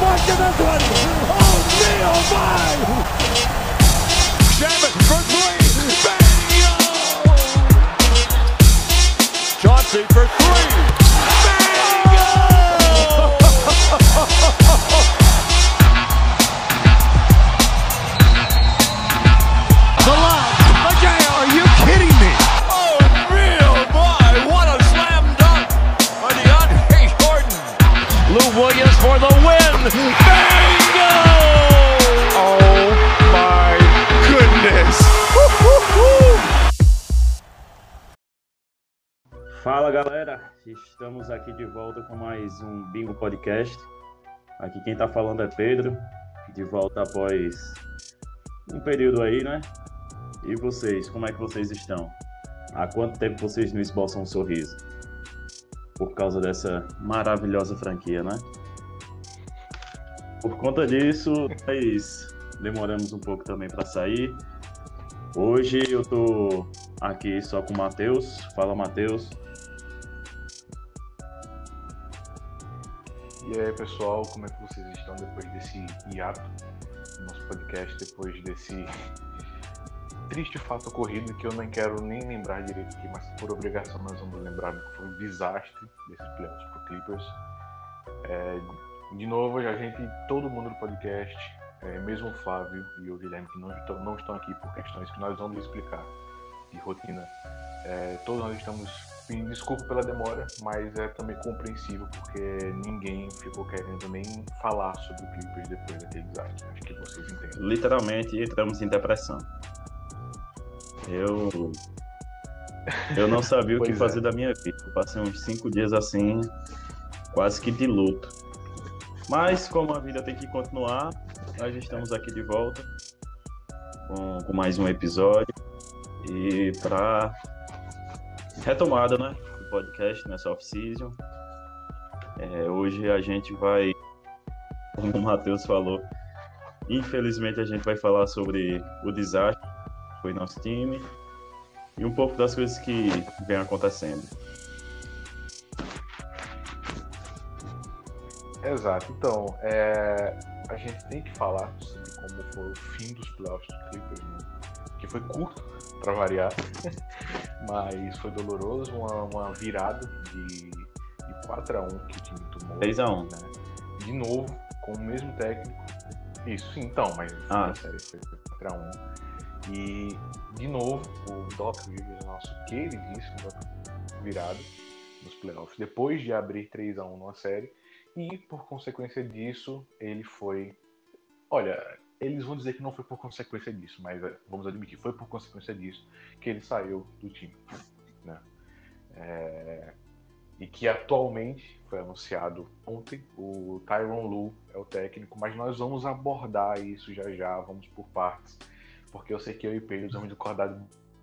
Mark in this one. Oh, me, oh my. Shaman for three. Bingo! Chauncey for three. Galera, estamos aqui de volta com mais um Bingo Podcast. Aqui quem tá falando é Pedro, de volta após um período aí, né? E vocês, como é que vocês estão? Há quanto tempo vocês não esboçam um sorriso? Por causa dessa maravilhosa franquia, né? Por conta disso, nós demoramos um pouco também para sair. Hoje eu tô aqui só com o Matheus. Fala, Matheus. E aí, pessoal, como é que vocês estão depois desse hiato no nosso podcast, depois desse triste fato ocorrido que eu não quero nem lembrar direito aqui, mas por obrigação nós vamos lembrar que foi um desastre desses playoffs pro Clippers. É, de novo, a gente, todo mundo do podcast, é, mesmo o Flávio e o Guilherme, que não estão, não estão aqui por questões que nós vamos explicar de rotina, é, todos nós estamos pedindo desculpa pela demora, mas é também compreensível porque ninguém ficou querendo nem falar sobre o Clippers depois daquele desastre. Acho que vocês entendem. Literalmente entramos em depressão. Eu. Eu não sabia o que é. fazer da minha vida. Eu passei uns cinco dias assim, quase que de luto. Mas, como a vida tem que continuar, nós estamos aqui de volta com, com mais um episódio. E para retomada, né? Do podcast nessa off-season. É, hoje a gente vai, como o Matheus falou, infelizmente a gente vai falar sobre o desastre que foi nosso time e um pouco das coisas que vem acontecendo. Exato. Então, é, a gente tem que falar sobre como foi o fim dos playoffs do Clippers, né? que foi curto, para variar, mas foi doloroso, uma, uma virada de, de 4 a 1 que o time tomou. 3 a 1. né? De novo, com o mesmo técnico. Isso, sim, então, mas Ah. série foi 4 a 1 E, de novo, o Doc Rivers, nosso queridíssimo Doc virado nos playoffs, depois de abrir 3 a 1 numa série. E, por consequência disso, ele foi. Olha, eles vão dizer que não foi por consequência disso, mas é, vamos admitir, foi por consequência disso que ele saiu do time. Né? É, E que atualmente foi anunciado ontem, o Tyron Lu é o técnico, mas nós vamos abordar isso já já, vamos por partes, porque eu sei que eu e Pedro vamos discordar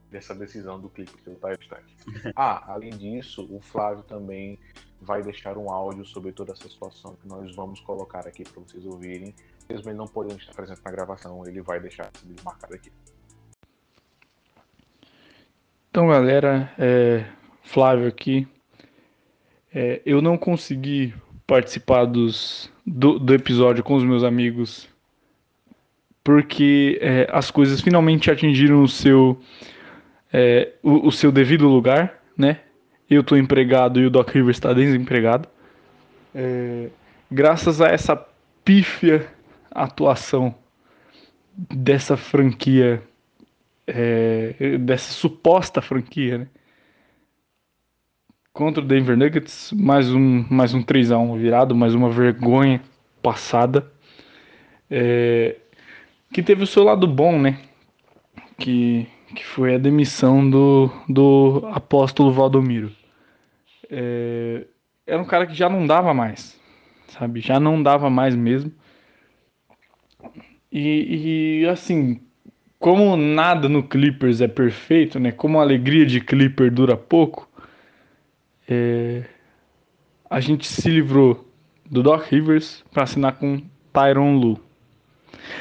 dessa decisão do Clippers pelo Tyron Stratton. Ah, além disso, o Flávio também vai deixar um áudio sobre toda essa situação que nós vamos colocar aqui para vocês ouvirem. Mesmo ele não podendo estar presente na gravação, ele vai deixar isso marcado aqui. Então, galera, é, Flávio aqui. É, eu não consegui participar dos, do, do episódio com os meus amigos porque é, as coisas finalmente atingiram o seu, é, o, o seu devido lugar, né? Eu estou empregado e o Doc Rivers está desempregado. É, graças a essa pífia atuação dessa franquia é, dessa suposta franquia, né? Contra o Denver Nuggets, mais um, mais um 3 a 1 virado, mais uma vergonha passada. É, que teve o seu lado bom, né? Que, que foi a demissão do, do apóstolo Valdomiro. É, era um cara que já não dava mais, sabe? Já não dava mais mesmo. E, e assim, como nada no Clippers é perfeito, né? Como a alegria de Clipper dura pouco, é, a gente se livrou do Doc Rivers para assinar com Tyron Lu.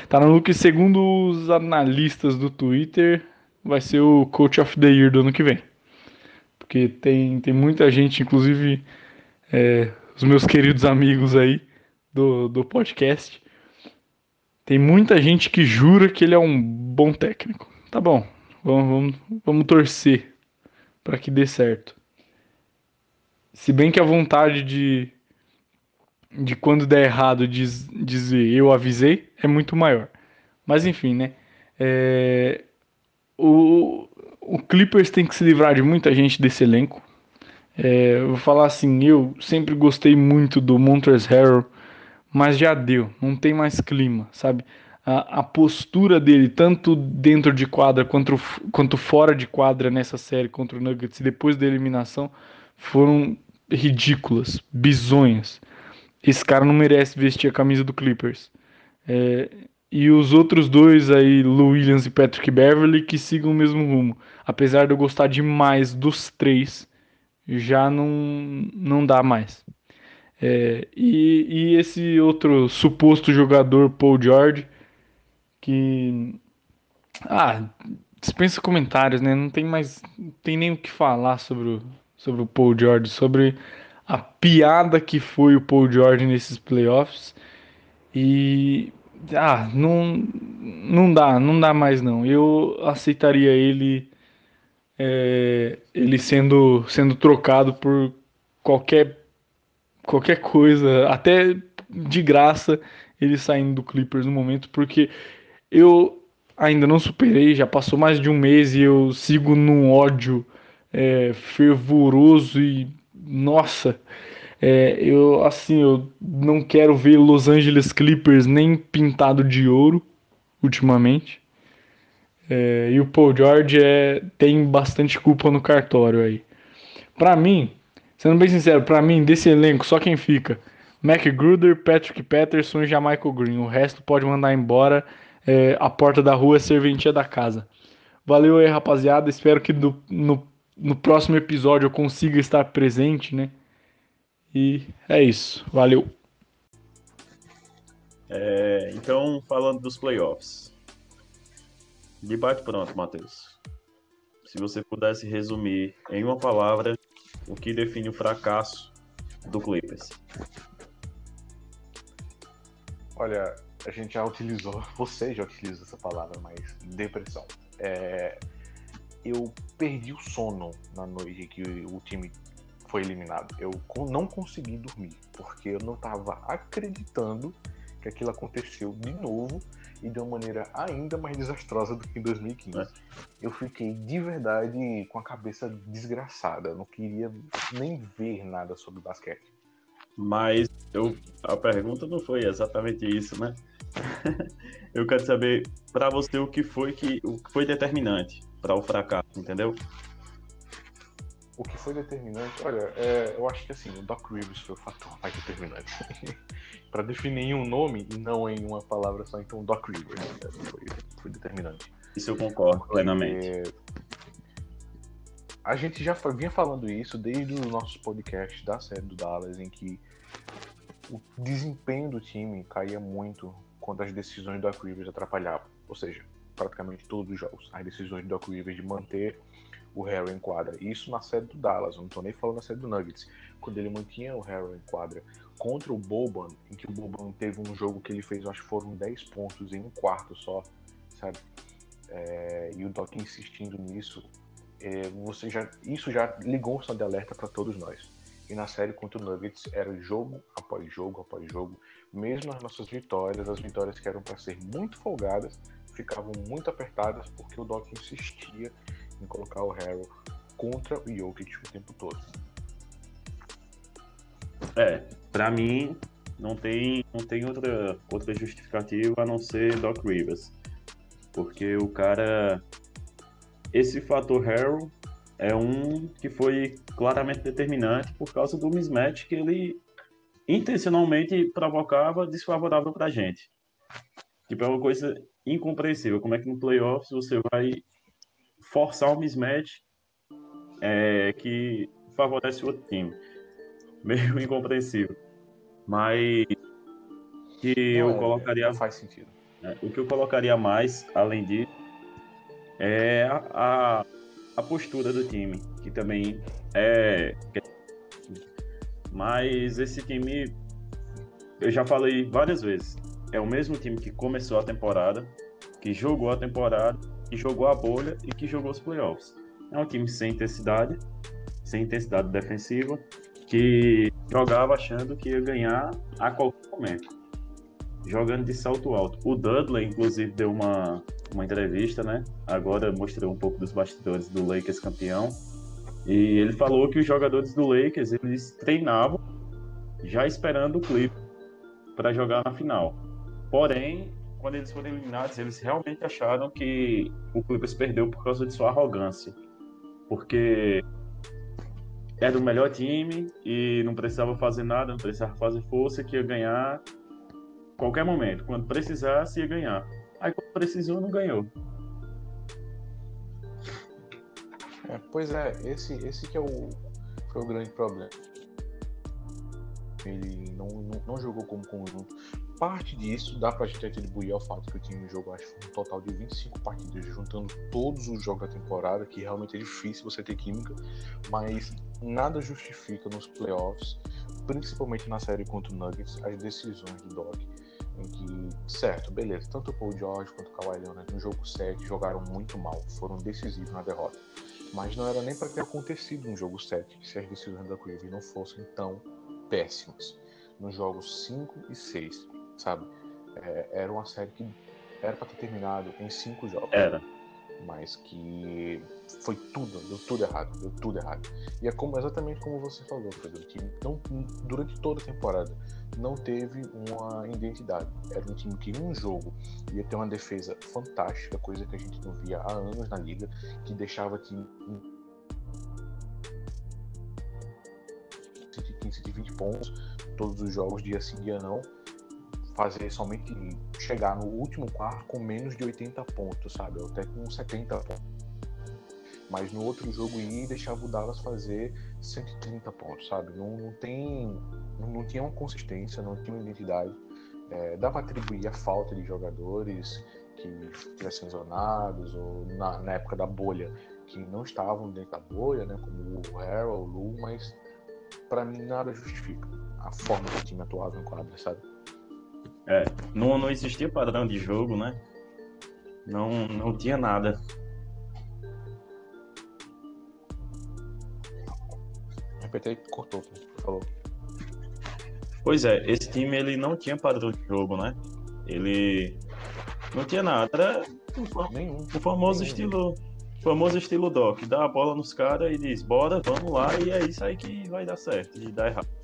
Tyron Lu que segundo os analistas do Twitter vai ser o Coach of the Year do ano que vem. Porque tem, tem muita gente, inclusive é, os meus queridos amigos aí, do, do podcast. Tem muita gente que jura que ele é um bom técnico. Tá bom, vamos, vamos, vamos torcer para que dê certo. Se bem que a vontade de, de quando der errado diz, dizer eu avisei é muito maior. Mas enfim, né? É, o, o Clippers tem que se livrar de muita gente desse elenco. É, vou falar assim, eu sempre gostei muito do Montrezl Harrell, mas já deu, não tem mais clima, sabe? A, a, postura dele, tanto dentro de quadra quanto, quanto fora de quadra nessa série contra o Nuggets depois da eliminação, foram ridículas, bizonhas. Esse cara não merece vestir a camisa do Clippers. É, e os outros dois aí, Lou Williams e Patrick Beverly, que sigam o mesmo rumo. Apesar de eu gostar demais dos três, já não, não dá mais. É, e, e esse outro suposto jogador, Paul George, que. Ah, dispensa comentários, né? Não tem mais. Não tem nem o que falar sobre o, sobre o Paul George, sobre a piada que foi o Paul George nesses playoffs. E. Ah, não, não dá, não dá mais não. Eu aceitaria ele é, ele sendo, sendo trocado por qualquer, qualquer coisa, até de graça ele saindo do Clippers no momento, porque eu ainda não superei, já passou mais de um mês e eu sigo num ódio é, fervoroso e nossa, é, eu assim eu não quero ver Los Angeles Clippers nem pintado de ouro ultimamente. É, e o Paul George é, tem bastante culpa no cartório aí. Para mim, sendo bem sincero, para mim desse elenco só quem fica Mac Gruder, Patrick Patterson e Jamaica Green. O resto pode mandar embora. É, a porta da rua é serventia da casa. Valeu aí, rapaziada. Espero que do, no, no próximo episódio eu consiga estar presente, né? E é isso. Valeu. É, então, falando dos playoffs. Debate pronto, Matheus. Se você pudesse resumir em uma palavra o que define o fracasso do Clippers. Olha, a gente já utilizou, você já utilizou essa palavra, mas depressão. É, eu perdi o sono na noite que o time foi eliminado. Eu não consegui dormir, porque eu não estava acreditando que aquilo aconteceu de novo e de uma maneira ainda mais desastrosa do que em 2015. É. Eu fiquei de verdade com a cabeça desgraçada, não queria nem ver nada sobre basquete. Mas eu, a pergunta não foi exatamente isso, né? eu quero saber para você o que foi que o que foi determinante para o fracasso, entendeu? O que foi determinante, olha, é, eu acho que assim, o Doc Rivers foi o fator mais determinante. para definir em um nome e não em uma palavra só, então Doc Rivers né? foi, foi determinante. Isso eu concordo Porque plenamente. A gente já vinha falando isso desde os nossos podcasts da série do Dallas, em que o desempenho do time caía muito quando as decisões do Doc Rivers atrapalhavam. Ou seja, praticamente todos os jogos. As decisões do Doc Rivers de manter o Harry em quadra. Isso na série do Dallas, eu não tô nem falando na série do Nuggets. Quando ele mantinha o Harry em quadra contra o Boban, em que o Boban teve um jogo que ele fez, acho que foram 10 pontos em um quarto só, sabe? É, e o Doc insistindo nisso, é, você já, isso já ligou um sinal de alerta para todos nós. E na série contra o Nuggets era jogo após jogo após jogo, mesmo nas nossas vitórias, as vitórias que eram para ser muito folgadas, ficavam muito apertadas porque o Doc insistia em colocar o Harrell contra o Jokic o tempo todo. É, para mim não tem, não tem outra, outra justificativa a não ser Doc Rivers. Porque o cara. Esse fator Harrell é um que foi claramente determinante por causa do mismatch que ele intencionalmente provocava desfavorável pra gente. Tipo, é uma coisa incompreensível. Como é que no playoffs você vai forçar um mismatch é, que favorece o outro time? meio incompreensível. Mas que não, eu é, colocaria. Não faz sentido. É, o que eu colocaria mais, além disso, é a, a, a, postura do time, que também é. Mas esse time eu já falei várias vezes, é o mesmo time que começou a temporada, que jogou a temporada, que jogou a bolha e que jogou os playoffs. É um time sem intensidade, sem intensidade defensiva, que jogava achando que ia ganhar a qualquer momento, jogando de salto alto. O Dudley, inclusive, deu uma, uma entrevista, né? Agora mostrou um pouco dos bastidores do Lakers campeão. E ele falou que os jogadores do Lakers eles treinavam já esperando o clipe para jogar na final. Porém, quando eles foram eliminados, eles realmente acharam que o Clippers perdeu por causa de sua arrogância. Porque era o melhor time e não precisava fazer nada, não precisava fazer força, que ia ganhar qualquer momento. Quando precisasse, ia ganhar. Aí quando precisou, não ganhou. É, pois é, esse, esse que é o, foi o grande problema. Ele não, não, não jogou como conjunto. Parte disso dá pra gente atribuir ao fato que o time jogou, acho um total de 25 partidas, juntando todos os jogos da temporada, que realmente é difícil você ter química, mas nada justifica nos playoffs, principalmente na série contra o Nuggets, as decisões do Doc em que, certo, beleza, tanto o Paul George quanto o Kawhi Leonard no jogo 7 jogaram muito mal, foram decisivos na derrota. Mas não era nem para ter acontecido no jogo 7 se as decisões da Cleveland não fossem tão péssimas. Nos jogos 5 e 6, sabe? É, era uma série que era para ter terminado em 5 jogos. Era mas que foi tudo, deu tudo errado, deu tudo errado. E é como, exatamente como você falou, Pedro, que não, durante toda a temporada não teve uma identidade. Era um time que em um jogo ia ter uma defesa fantástica, coisa que a gente não via há anos na liga, que deixava time 115, 120 pontos todos os jogos, dia sim, dia não fazer somente chegar no último quarto com menos de 80 pontos, sabe? Ou até com 70 pontos. Mas no outro jogo ir deixava o Dallas fazer 130 pontos, sabe? Não, não tem. Não, não, tinha uma consistência, não tinha uma identidade. É, dá para atribuir a falta de jogadores que tivessem lesionados, ou na, na, época da bolha, que não estavam dentro da bolha, né? Como o Harold, o Lu, mas para mim nada justifica a forma que o time atuava em quadra, sabe? É, não, não existia padrão de jogo, né? Não, não tinha nada. Repete cortou, favor. Pois é, esse time ele não tinha padrão de jogo, né? Ele não tinha nada, era o, Nenhum. o famoso Nenhum. estilo famoso estilo Doc, dá a bola nos caras e diz, bora, vamos lá, e é isso aí que vai dar certo, e dá errado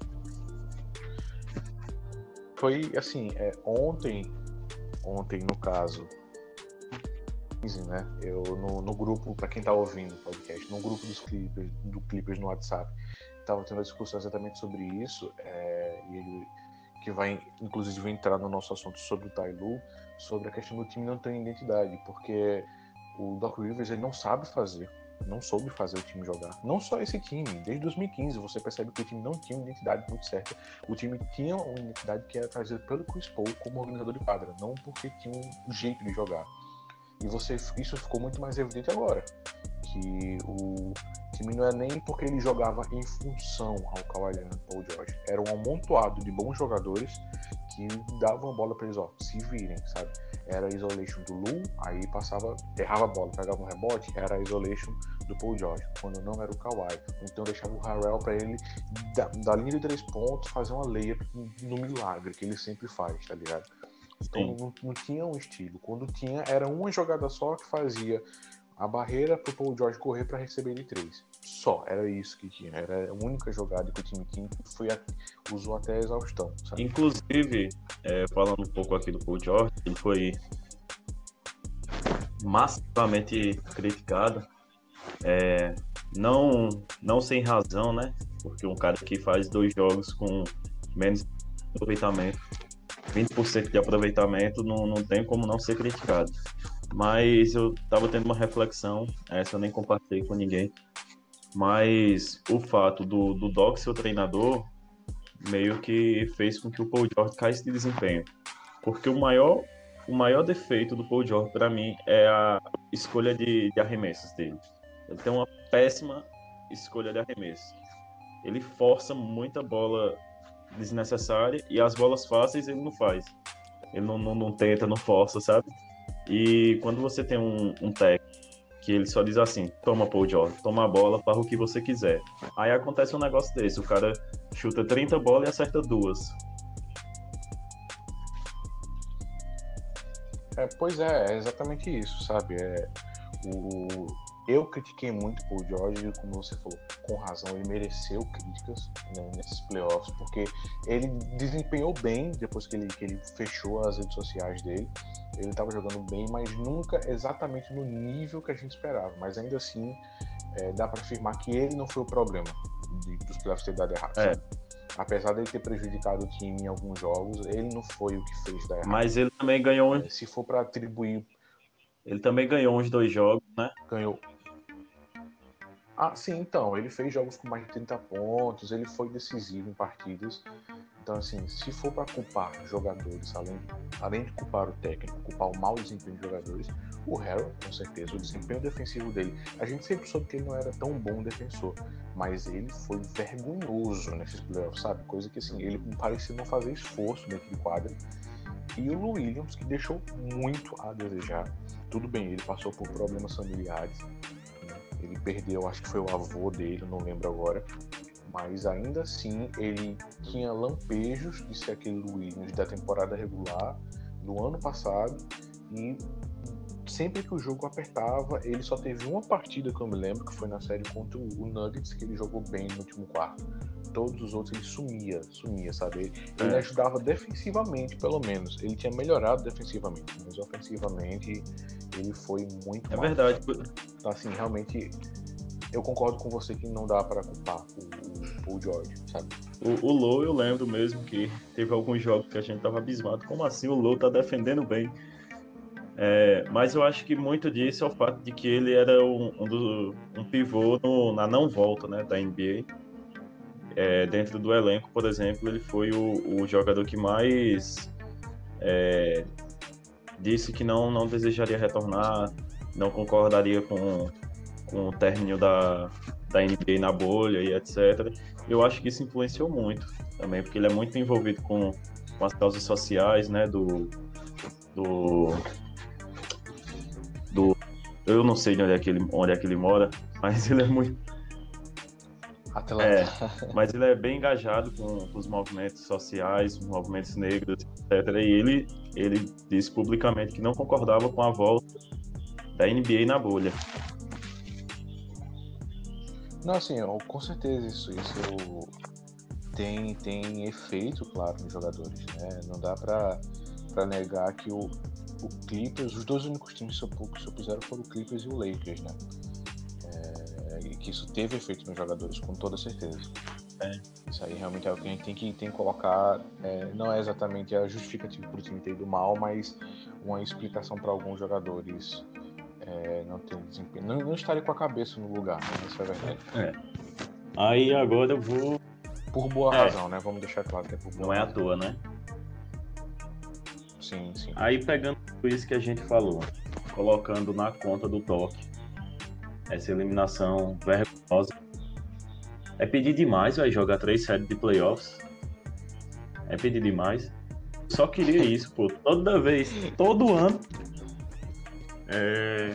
foi assim, é, ontem, ontem no caso, né? Eu no, no grupo, para quem tá ouvindo o podcast, no grupo dos Clippers, do Clippers no WhatsApp, tava tendo uma discussão exatamente sobre isso, é, e ele que vai inclusive entrar no nosso assunto sobre o Tailu, sobre a questão do time não ter identidade, porque o Doc Rivers ele não sabe fazer não soube fazer o time jogar. Não só esse time, desde 2015 você percebe que o time não tinha uma identidade muito certa. O time tinha uma identidade que era trazida pelo Chris Paul como organizador de quadra, não porque tinha um jeito de jogar. E você, isso ficou muito mais evidente agora, que o time não é nem porque ele jogava em função ao Kawhi Leonard Paul George, era um amontoado de bons jogadores que davam a bola para eles, ó, se virem, sabe? era a isolation do Lu, aí passava, errava a bola, pegava um rebote, era a isolation do Paul George, quando não era o Kawhi. Então deixava o Harrell para ele, da, da, linha de três pontos, fazer uma layup no milagre, que ele sempre faz, tá ligado? Então não, não, tinha um estilo. Quando tinha, era uma jogada só que fazia a barreira pro Paul George correr para receber de três. Só, era isso que tinha. Era a única jogada que o time que foi a, usou até a exaustão. Sabe? Inclusive, é, falando um pouco aqui do Paul George, ele foi massivamente criticado. É, não, não sem razão, né? Porque um cara que faz dois jogos com menos aproveitamento, 20% de aproveitamento, não, não tem como não ser criticado. Mas eu tava tendo uma reflexão, essa eu nem compartilhei com ninguém. Mas o fato do, do Doc ser o treinador meio que fez com que o Paul George caísse de desempenho. Porque o maior, o maior defeito do Paul George, para mim, é a escolha de, de arremessos dele. Ele tem uma péssima escolha de arremessos. Ele força muita bola desnecessária e as bolas fáceis ele não faz. Ele não, não, não tenta, não força, sabe? E quando você tem um, um técnico que ele só diz assim: toma, Paul George, toma a bola, farra o que você quiser. Aí acontece um negócio desse: o cara chuta 30 bolas e acerta duas. É, pois é, é exatamente isso, sabe? É, o, eu critiquei muito o George, como você falou, com razão, ele mereceu críticas né, nesses playoffs, porque ele desempenhou bem depois que ele, que ele fechou as redes sociais dele. Ele estava jogando bem, mas nunca exatamente no nível que a gente esperava. Mas ainda assim, é, dá para afirmar que ele não foi o problema de, dos playoffs ter dado errado. É. Apesar dele ter prejudicado o time em alguns jogos, ele não foi o que fez dar errado. Mas ele também ganhou. É, se for para atribuir. Ele também ganhou uns dois jogos, né? Ganhou. Ah, sim, então. Ele fez jogos com mais de 30 pontos, ele foi decisivo em partidas. Então, assim, se for para culpar jogadores, além, além de culpar o técnico, culpar o mau desempenho de jogadores, o Harrell, com certeza, o desempenho defensivo dele. A gente sempre soube que ele não era tão bom defensor, mas ele foi vergonhoso nesses playoffs, sabe? Coisa que, assim, ele parecia não fazer esforço dentro do quadro. E o Williams, que deixou muito a desejar. Tudo bem, ele passou por problemas familiares. Ele perdeu, acho que foi o avô dele, não lembro agora. Mas ainda assim ele tinha lampejos de ser aquele Williams da temporada regular do ano passado e sempre que o jogo apertava, ele só teve uma partida que eu me lembro, que foi na série contra o Nuggets, que ele jogou bem no último quarto. Todos os outros ele sumia, sumia, sabe? Ele, é. ajudava defensivamente, pelo menos. Ele tinha melhorado defensivamente, mas ofensivamente ele foi muito É mal. verdade. Então, assim, realmente eu concordo com você que não dá para culpar o, Paul George, sabe? O, o Low eu lembro mesmo que teve alguns jogos que a gente tava abismado. Como assim o Low tá defendendo bem? É, mas eu acho que muito disso é o fato de que ele era um, um, do, um pivô no, na não volta né, da NBA. É, dentro do elenco, por exemplo, ele foi o, o jogador que mais é, disse que não, não desejaria retornar, não concordaria com, com o término da, da NBA na bolha e etc. Eu acho que isso influenciou muito também, porque ele é muito envolvido com, com as causas sociais, né, do, do, do eu não sei de onde é que ele, onde é que ele mora, mas ele é muito Atlanta. É, mas ele é bem engajado com, com, os movimentos sociais, os movimentos negros, etc. E ele, ele disse publicamente que não concordava com a volta da NBA na bolha. Não, assim, com certeza isso, isso tem, tem efeito, claro, nos jogadores, né? Não dá pra negar que o, o Clippers, os dois únicos times que se opuseram foram o Clippers e o Lakers, né? É, e que isso teve efeito nos jogadores, com toda certeza. É. Isso aí realmente é o que a gente tem que, tem que colocar. É, não é exatamente a justificativa para o time ter ido mal, mas uma explicação para alguns jogadores é, não tem desempenho. Não, não estaria com a cabeça no lugar, né? Isso é verdade. É. Aí agora eu vou. Por boa é. razão, né? Vamos deixar claro que é por boa Não razão. é à toa, né? Sim, sim. Aí pegando isso que a gente falou, colocando na conta do toque, essa eliminação vergonhosa. É pedir demais, vai jogar três séries de playoffs. É pedir demais. Só queria isso, pô. Toda vez, todo ano, é...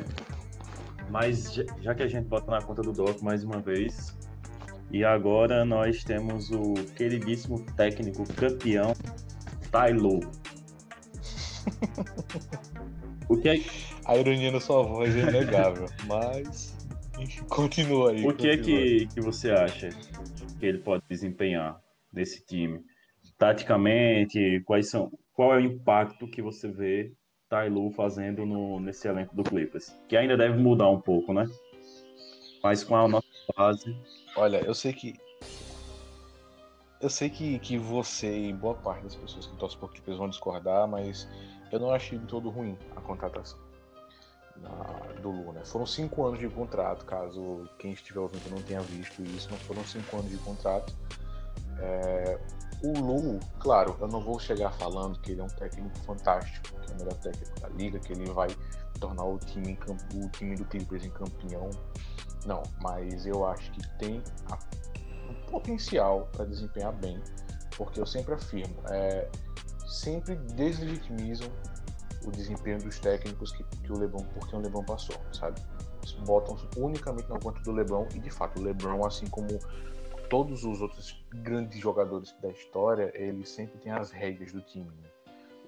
Mas já que a gente bota na conta do Doc mais uma vez, e agora nós temos o queridíssimo técnico campeão, Taylor. o que é... A ironia na sua voz é inegável, mas continua aí. O que é que, que você acha que ele pode desempenhar nesse time? Taticamente, quais são, qual é o impacto que você vê Tailu fazendo no, nesse elenco do Clippers. Que ainda deve mudar um pouco, né? Mas com a nossa base. Olha, eu sei que. Eu sei que, que você e boa parte das pessoas que torcem por Clippers vão discordar, mas eu não achei de todo ruim a contratação na, do Lu, né? Foram cinco anos de contrato, caso quem estiver ouvindo não tenha visto isso, mas foram cinco anos de contrato. É, o Lu, claro, eu não vou chegar falando que ele é um técnico fantástico, que é o melhor técnico da liga, que ele vai tornar o time, o time do Clippers em campeão. Não, mas eu acho que tem a, um potencial para desempenhar bem porque eu sempre afirmo, é, sempre deslegitimizam o desempenho dos técnicos que, que o LeBron, porque o LeBron passou, sabe? Botam unicamente na conta do LeBron e de fato o LeBron, assim como todos os outros grandes jogadores da história, ele sempre tem as regras do time. Né?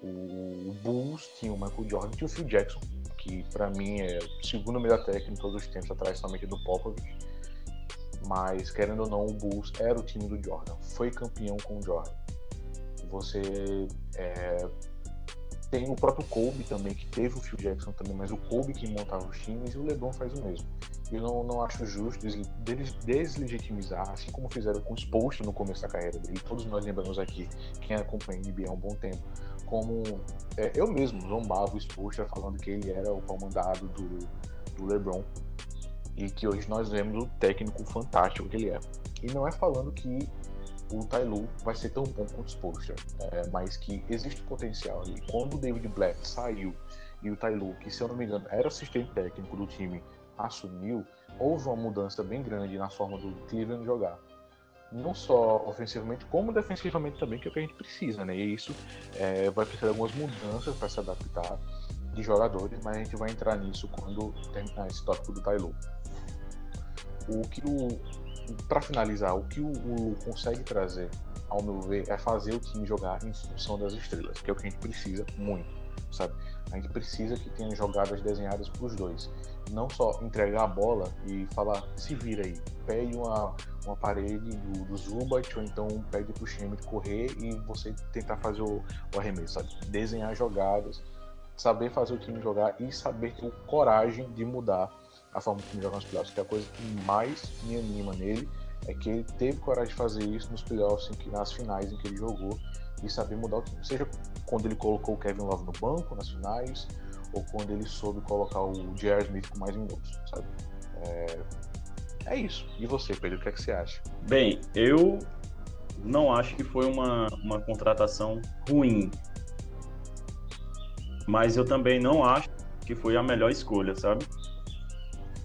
O, o, Bulls tinha o Michael Jordan, tinha o Phil Jackson, que para mim é o segundo melhor técnico em todos os tempos, atrás somente do Popovich. Mas, querendo ou não, o Bulls era o time do Jordan. Foi campeão com o Jordan. Você é, tem o próprio Kobe também, que teve o Phil Jackson também, mas o Kobe que montava os times e o LeBron faz o mesmo. Eu não, não acho justo deles deslegitimizar, assim como fizeram com o Spoelstra no começo da carreira dele. Todos nós lembramos aqui, quem acompanha a NBA há um bom tempo, como é, eu mesmo zombava o Spoelstra falando que ele era o comandado do, do LeBron e que hoje nós vemos o técnico fantástico que ele é. E não é falando que o Tailu vai ser tão bom quanto o Spoelstra, é, mas que existe potencial ali. Quando o David Black saiu e o Tailu, que se eu não me engano era assistente técnico do time, assumiu, houve uma mudança bem grande na forma do Cleveland jogar. Não só ofensivamente, como defensivamente também, que é o que a gente precisa, né? E isso é, vai precisar de algumas mudanças para se adaptar de jogadores, mas a gente vai entrar nisso quando terminar esse tópico do Tailu. O que o, para finalizar, o que o, o consegue trazer, ao meu ver, é fazer o time jogar em função das estrelas, que é o que a gente precisa muito, sabe? A gente precisa que tenha jogadas desenhadas para os dois. Não só entregar a bola e falar, se vira aí, pede uma, uma parede do, do Zubat ou então pede para o Schmidt correr e você tentar fazer o, o arremesso, sabe? Desenhar jogadas, saber fazer o time jogar e saber ter coragem de mudar a forma como joga nos playoffs, que a coisa que mais me anima nele é que ele teve coragem de fazer isso nos playoffs, que, nas finais em que ele jogou, e saber mudar o time. Seja quando ele colocou o Kevin Love no banco nas finais, ou quando ele soube colocar o J.R. Smith com mais minutos, sabe? É... é isso. E você, Pedro, o que, é que você acha? Bem, eu não acho que foi uma, uma contratação ruim. Mas eu também não acho que foi a melhor escolha, sabe?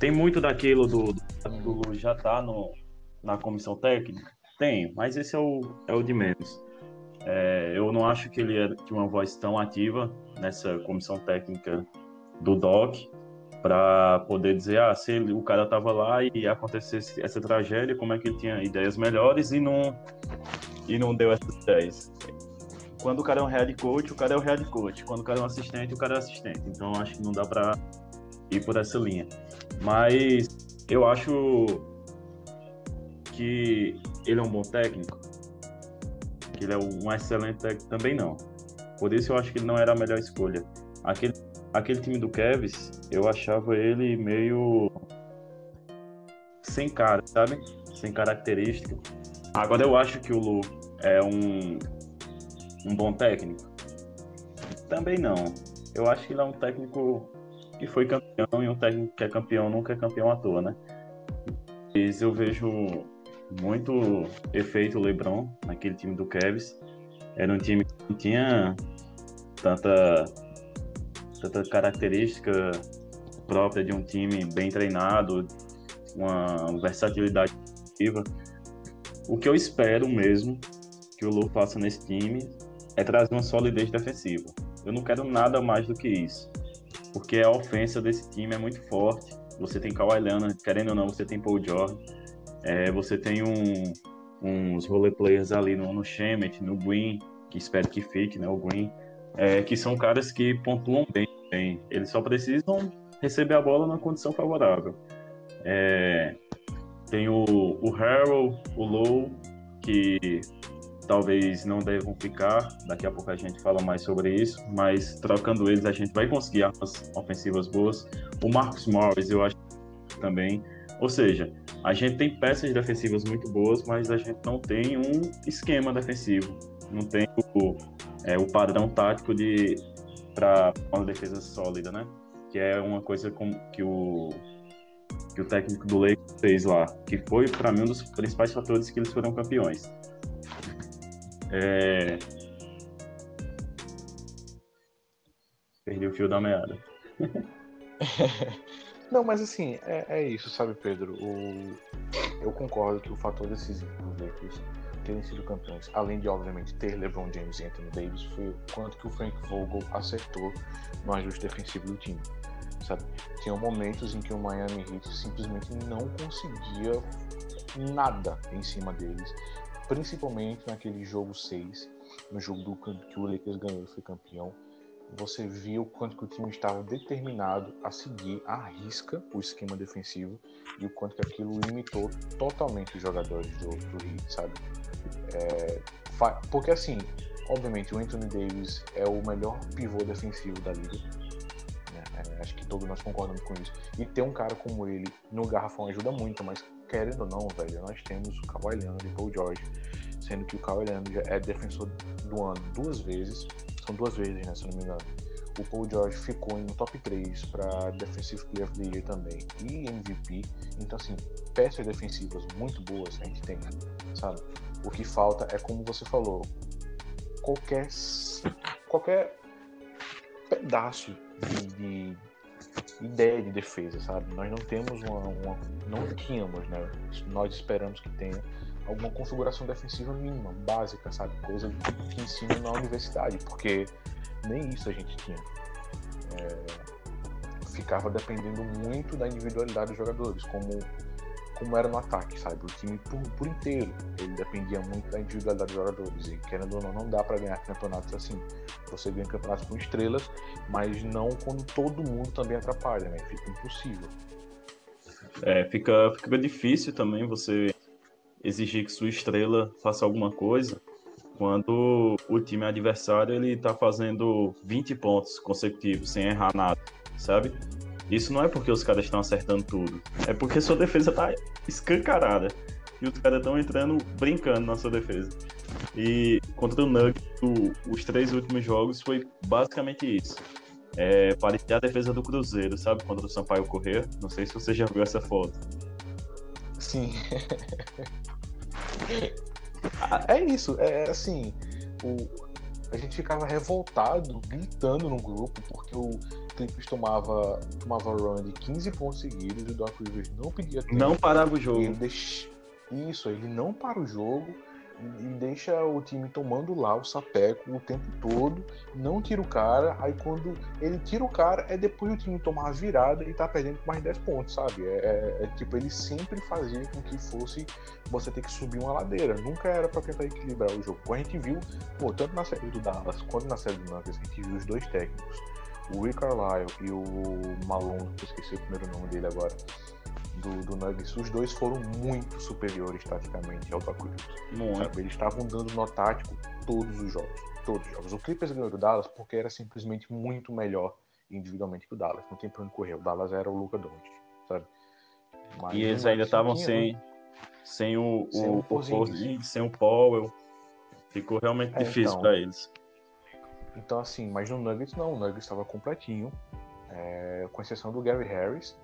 Tem muito daquilo do, do, do já tá no, na comissão técnica? Tem, mas esse é o, é o de menos. É, eu não acho que ele é, tinha uma voz tão ativa nessa comissão técnica do DOC para poder dizer, ah, se ele, o cara tava lá e acontecesse essa tragédia, como é que ele tinha ideias melhores e não, e não deu essas ideias. Quando o cara é um head coach, o cara é o head coach. Quando o cara é um assistente, o cara é assistente. Então acho que não dá para ir por essa linha. Mas eu acho que ele é um bom técnico, que ele é um excelente técnico também não. Por isso eu acho que ele não era a melhor escolha. Aquele, aquele time do Kevs, eu achava ele meio sem cara, sabe? Sem característica. Agora eu acho que o Lu é um, um bom técnico. Também não. Eu acho que ele é um técnico que foi campeão e um técnico que é campeão nunca é campeão à toa, né? Mas eu vejo muito efeito LeBron naquele time do Cavs. Era um time que não tinha tanta, tanta característica própria de um time bem treinado, uma versatilidade ativa. O que eu espero mesmo que o Lu faça nesse time é trazer uma solidez defensiva. Eu não quero nada mais do que isso porque a ofensa desse time é muito forte. Você tem Kawhi Leonard, querendo ou não, você tem Paul George, é, você tem um, uns role players ali no, no Shemet, no Green, que espero que fique, né, o Green, é, que são caras que pontuam bem, bem. Eles só precisam receber a bola na condição favorável. É, tem o, o o Low, que talvez não devam ficar. Daqui a pouco a gente fala mais sobre isso, mas trocando eles a gente vai conseguir armas ofensivas boas. O Marcus Morris, eu acho também. Ou seja, a gente tem peças defensivas muito boas, mas a gente não tem um esquema defensivo. Não tem o, é, o padrão tático de para uma defesa sólida, né? Que é uma coisa que o que o técnico do Lakers fez lá, que foi para mim um dos principais fatores que eles foram campeões. É... Perdi o fio da meada. Não, mas assim, é, é, isso, sabe, Pedro? O... Eu concordo que o fator decisivo dos Lakers terem sido campeões, além de obviamente ter LeBron James e Anthony Davis, foi o quanto que o Frank Vogel acertou no ajuste defensivo do time. Sabe? Tinham momentos em que o Miami Heat simplesmente não conseguia nada em cima deles, principalmente naquele jogo 6, no jogo do que o Lakers ganhou e foi campeão você viu quanto que o time estava determinado a seguir à risca o esquema defensivo e o quanto que aquilo limitou totalmente os jogadores do, do Heat, sabe? É, porque assim, obviamente o Anthony Davis é o melhor pivô defensivo da liga. Né? É, acho que todos nós concordamos com isso. E ter um cara como ele no garrafão ajuda muito, mas querendo ou não, velho, nós temos o Kawhi e Paul George, sendo que o Kawhi Leonard é defensor do ano duas vezes são duas vezes, né, se não me engano. O Paul George ficou no top 3 para Defensive Player of the Year também e MVP. Então, assim, peças defensivas muito boas a gente tem, sabe? O que falta é, como você falou, qualquer, qualquer pedaço de, de ideia de defesa, sabe? Nós não temos uma, uma, não tínhamos, né? Nós esperamos que tenha alguma configuração defensiva mínima, básica, sabe? Coisa que ensina na universidade, porque nem isso a gente tinha. É, ficava dependendo muito da individualidade dos jogadores, como, como era no ataque, sabe? O time por, por inteiro, ele dependia muito da individualidade dos jogadores, e querendo ou não, não dá para ganhar campeonatos assim. Você ganha campeonatos com estrelas, mas não quando todo mundo também atrapalha, né? Fica impossível. É, fica, fica difícil também você exigir que sua estrela faça alguma coisa quando o time adversário ele tá fazendo 20 pontos consecutivos sem errar nada, sabe? Isso não é porque os caras estão acertando tudo, é porque sua defesa tá escancarada e os caras estão entrando brincando na sua defesa. E contra o Nuggets, os três últimos jogos foi basicamente isso. É, parecia a defesa do Cruzeiro, sabe? Contra o Sampaio Correr. Não sei se você já viu essa foto. Sim. é isso, é assim, o, a gente ficava revoltado, gritando no grupo, porque o Clippers tomava, tomava run de 15 pontos seguidos e o Doc Rivers não pedia tempo. Não parava o jogo. Ele deix... Isso, ele não para o jogo e deixa o time tomando lá o sapeco o tempo todo, não tira o cara, aí quando ele tira o cara, é depois o time tomar a virada e tá perdendo mais 10 pontos, sabe? É, é, é, tipo, ele sempre fazia com que fosse você ter que subir uma ladeira, nunca era para tentar equilibrar o jogo. Quando a gente viu, pô, tanto na série do Dallas quanto na série do Nuggets, a gente viu os dois técnicos, o Rick Carlisle e o Malone, eu esqueci o primeiro nome dele agora do, do Nuggets, os dois foram muito superiores taticamente ao Doc Rivers. Eles estavam dando nó tático todos os jogos. Todos os jogos. O Clippers ganhou do Dallas porque era simplesmente muito melhor individualmente que o Dallas. Não tem pra onde correr. O Dallas era o Luca Doncic, sabe? Mas e eles ainda estavam sem, né? sem o, sem o, o, o sem o Powell. Ficou realmente é, difícil então, para eles. Então, assim, mas no Nuggets não. O Nuggets estava completinho. É, com exceção do Gary Harris,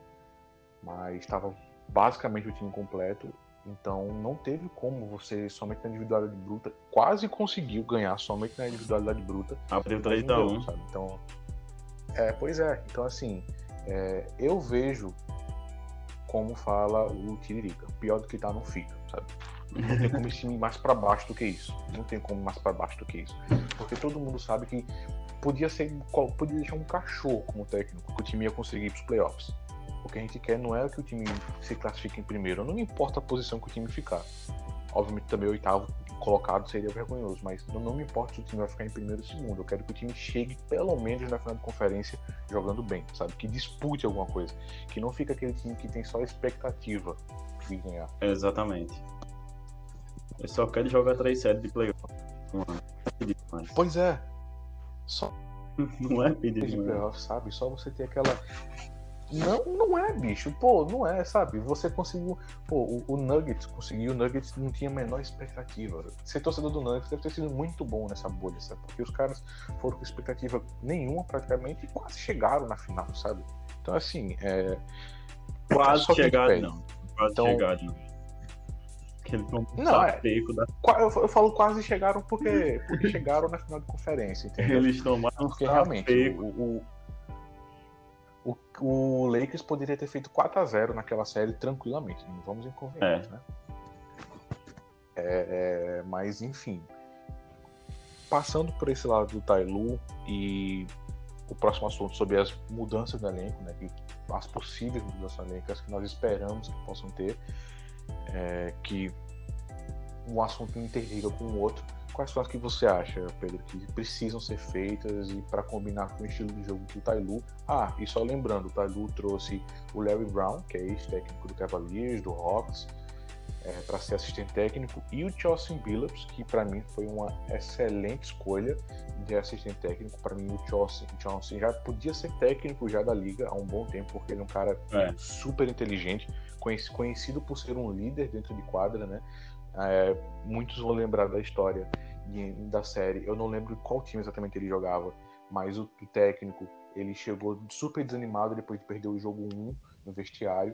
mas estava basicamente o time completo. Então não teve como você somente na individualidade bruta, quase conseguiu ganhar somente na individualidade bruta. Abriu 3 a 1 Então, é, pois é. Então assim, é, eu vejo como fala o Tiririca, pior do que tá não fica, sabe? Não tem como esse mais para baixo do que isso. Não tem como mais para baixo do que isso. Porque todo mundo sabe que podia ser podia deixar um cachorro como técnico que o time ia conseguir para os playoffs. O que a gente quer não é que o time se classifique em primeiro, não importa a posição que o time ficar. Obviamente também o oitavo colocado seria vergonhoso, mas não, não me importa se o time vai ficar em primeiro ou segundo. Eu quero que o time chegue pelo menos na final de conferência jogando bem, sabe? Que dispute alguma coisa. Que não fica aquele time que tem só expectativa de ganhar. Exatamente. Eu só quero jogar três séries de playoff. Pois é. Só. Não é pedir de playoff, sabe? Só você ter aquela não, não é, bicho. Pô, não é, sabe? Você conseguiu. Pô, o, o Nuggets conseguiu. O Nuggets não tinha a menor expectativa. Ser torcedor do Nuggets deve ter sido muito bom nessa bolha, sabe? Porque os caras foram com expectativa nenhuma praticamente e quase chegaram na final, sabe? Então, assim, é. Quase chegaram, não. Quase então, chegaram, não. Não, é, da... eu, eu, falo quase chegaram porque, porque chegaram na final de conferência, entendeu? Eles tomaram porque realmente o, o, o, o Lakers poderia ter feito 4 a 0 naquela série tranquilamente. Não vamos em convenhamos, é. né? É, mas enfim, passando por esse lado do Tailu e o próximo assunto sobre as mudanças do elenco, né, as possíveis mudanças do elenco, as que nós esperamos que possam ter, é, que um assunto interliga com o outro. Quais são as que você acha, Pedro, que precisam ser feitas e para combinar com o estilo de jogo do Tailu? Ah, e só lembrando, o Tailu trouxe o Larry Brown, que é ex-técnico do Cavaliers, do Hawks, é, para ser assistente técnico, e o Chauncey Billups, que para mim foi uma excelente escolha de assistente técnico. Para mim, o Chauncey, já podia ser técnico já da liga há um bom tempo, porque ele é um cara é. super inteligente, conhecido por ser um líder dentro de quadra, né? É, muitos vão lembrar da história de, da série. Eu não lembro qual time exatamente ele jogava, mas o, o técnico ele chegou super desanimado depois de perder o jogo 1 no vestiário.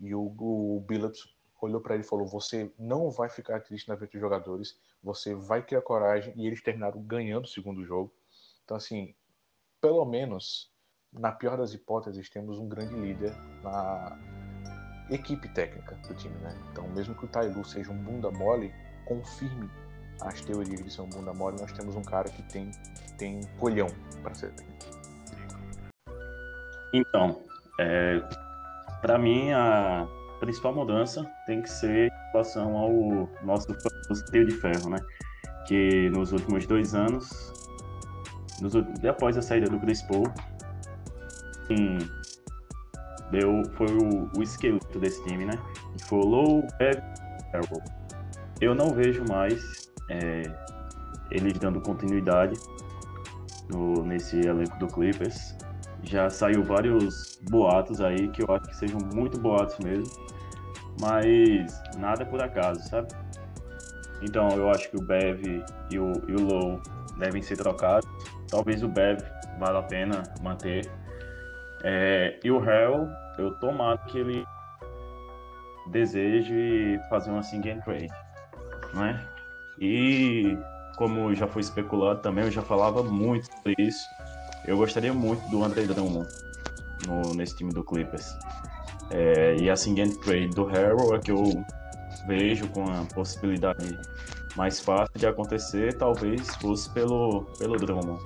E o, o Billups olhou para ele e falou: Você não vai ficar triste na frente dos jogadores, você vai criar coragem. E eles terminaram ganhando o segundo jogo. Então, assim, pelo menos, na pior das hipóteses, temos um grande líder na equipe técnica do time, né? Então, mesmo que o Tailu seja um bunda mole, confirme as teorias de ser um bunda mole, nós temos um cara que tem, tem colhão para ser técnico. Então, é, para mim, a principal mudança tem que ser em relação ao nosso passeio de ferro, né? Que nos últimos dois anos, nos, após a saída do Chris Paul, sim, deu, foi o, o esqueleto desse time, né? Foi Low, Bev, Eu não vejo mais é, eles dando continuidade no, nesse elenco do Clippers. Já saiu vários boatos aí que eu acho que sejam muito boatos mesmo mas nada é por acaso, sabe? Então eu acho que o Bev e o, e o Low devem ser trocados. Talvez o Bev valha a pena manter. É, e o Hell, eu tomado que ele deseje fazer uma sing and trade, né? E como já foi especulado também, eu já falava muito sobre isso. Eu gostaria muito do Andre Drummond no, nesse time do Clippers. É, e a Trade do Harrow é que eu vejo com a possibilidade mais fácil de acontecer, talvez fosse pelo, pelo Drummond.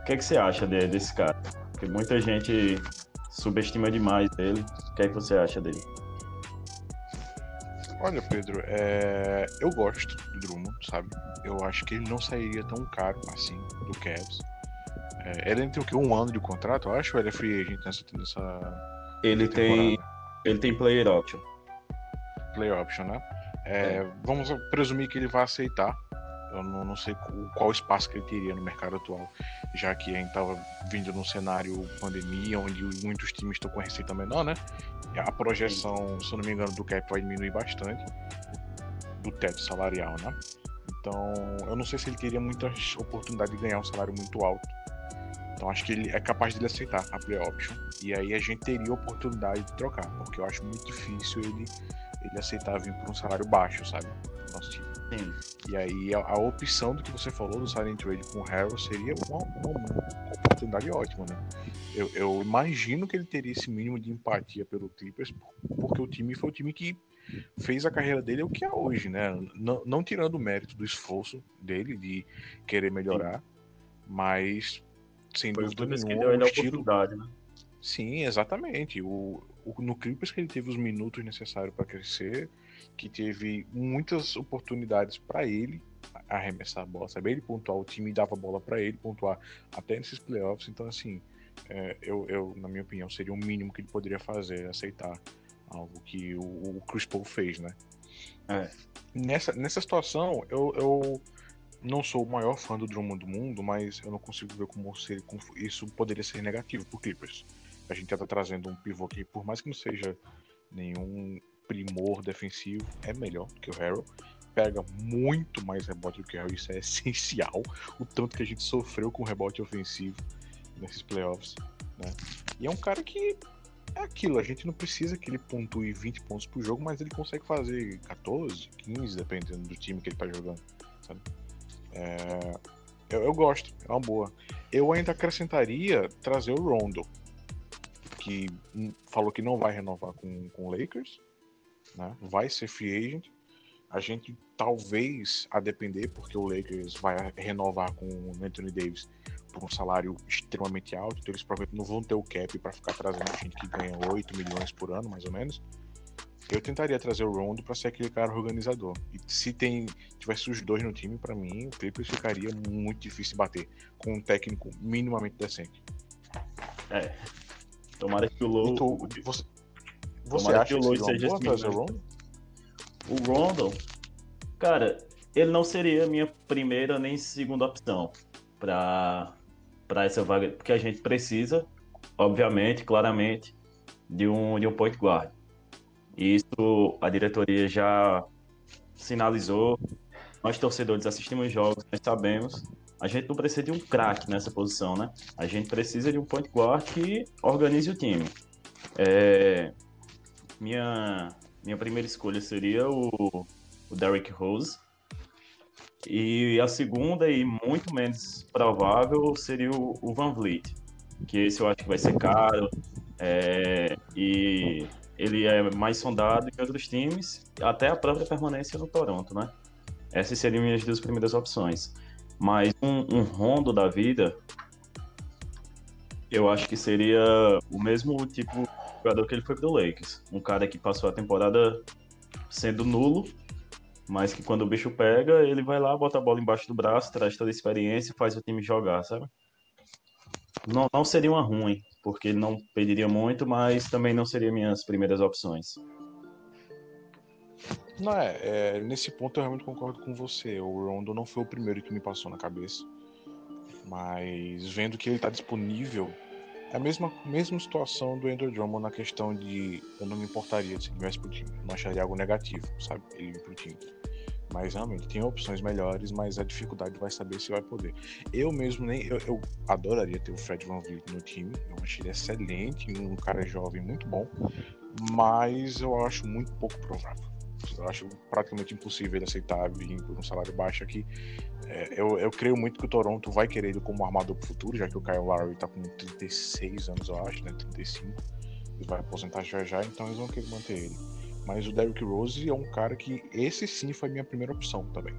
O que, é que você acha de, desse cara? Porque muita gente subestima demais ele. O que é que você acha dele? Olha, Pedro, é... eu gosto do Drummond, sabe? Eu acho que ele não sairia tão caro assim do Cavs. É, ele tem o quê? Um ano de contrato, eu acho, ou ele é free agent nessa, nessa ele tem. Ele tem player option. Player option, né? É, é. Vamos presumir que ele vai aceitar. Eu não, não sei qual espaço que ele teria no mercado atual, já que a gente estava vindo num cenário pandemia, onde muitos times estão com a receita menor, né? A projeção, se eu não me engano, do cap vai diminuir bastante do teto salarial, né? Então, eu não sei se ele teria muita oportunidade de ganhar um salário muito alto então acho que ele é capaz de aceitar a play option. E aí a gente teria a oportunidade de trocar, porque eu acho muito difícil ele, ele aceitar vir por um salário baixo, sabe? Nosso time. Sim. E aí a, a, opção do que você falou do Silent Trade com o Harrow seria uma, uma, uma, oportunidade ótima, né? Eu, eu, imagino que ele teria esse mínimo de empatia pelo Clippers, porque o time foi o time que fez a carreira dele o que é hoje, né? Não, não tirando o mérito do esforço dele de querer melhorar, Sim. mas sem Foi dúvida nenhuma. Que deu ele a estilo... oportunidade, né? Sim, exatamente. O, o, no Clippers que ele teve os minutos necessários para crescer, que teve muitas oportunidades para ele arremessar a bola, sabe? Ele pontuar, o time dava bola para ele pontuar até nesses playoffs. Então, assim, é, eu, eu, na minha opinião, seria o mínimo que ele poderia fazer, aceitar algo que o, o Chris Paul fez, né? É. Nessa, nessa situação, eu, eu não sou o maior fã do Drummond do mundo, mas eu não consigo ver como, ser, como isso poderia ser negativo pro Clippers. A gente tá trazendo um pivô que, por mais que não seja nenhum primor defensivo, é melhor do que o Harrell. Pega muito mais rebote do que o Harrell, isso é essencial. O tanto que a gente sofreu com rebote ofensivo nesses playoffs. Né? E é um cara que é aquilo, a gente não precisa que ele pontue 20 pontos por jogo, mas ele consegue fazer 14, 15, dependendo do time que ele tá jogando, sabe? É, eu, eu, gosto, é uma boa. Eu ainda acrescentaria trazer o Rondo, que falou que não vai renovar com, com o Lakers, né? vai ser free agent. a gente talvez, a depender, porque o Lakers vai renovar com o Anthony Davis por um salário extremamente alto, então eles provavelmente não vão ter o cap para ficar trazendo gente que ganha 8 milhões por ano, mais ou menos. Eu tentaria trazer o Rondo para ser aquele cara organizador. E se tem tivesse os dois no time, para mim, o Clippers ficaria muito difícil bater com um técnico minimamente decente. É. Tomara que o Low. Tu, você você Tomara acha que o Low seja boa trazer o menino. Rondo? O Rondo, cara, ele não seria a minha primeira nem segunda opção para para essa vaga, porque a gente precisa, obviamente, claramente, de um de um point guard. Isso a diretoria já sinalizou. Nós torcedores assistimos jogos, nós sabemos. A gente não precisa de um craque nessa posição, né? A gente precisa de um point guard que organize o time. É, minha minha primeira escolha seria o, o Derrick Rose. E a segunda, e muito menos provável, seria o, o Van Vliet. Que esse eu acho que vai ser caro. É, e ele é mais sondado que outros times, até a própria permanência no Toronto, né? Essas seriam minhas duas primeiras opções. Mas um, um rondo da vida, eu acho que seria o mesmo tipo de jogador que ele foi pro Lakers. Um cara que passou a temporada sendo nulo, mas que quando o bicho pega, ele vai lá, bota a bola embaixo do braço, traz toda a experiência e faz o time jogar, sabe? Não, não seria uma ruim, porque ele não pediria muito, mas também não seria minhas primeiras opções. Não, é, é, nesse ponto eu realmente concordo com você. O Rondo não foi o primeiro que me passou na cabeça. Mas vendo que ele está disponível, é a mesma, mesma situação do Andrew Drummond na questão de eu não me importaria se ele viesse pro time. Eu não acharia algo negativo, sabe? Ele vir pro time. Mas realmente tem opções melhores, mas a dificuldade vai saber se vai poder. Eu mesmo nem. Eu, eu adoraria ter o Fred Van Vliet no time. Eu acho ele excelente, um cara jovem muito bom. Mas eu acho muito pouco provável. Eu acho praticamente impossível ele aceitar vir por um salário baixo aqui. É, eu, eu creio muito que o Toronto vai querer ele como armador pro futuro, já que o Kyle Lowry tá com 36 anos, eu acho, né? 35. E vai aposentar já já, então eles vão querer manter ele. Mas o Derrick Rose é um cara que esse sim foi minha primeira opção também.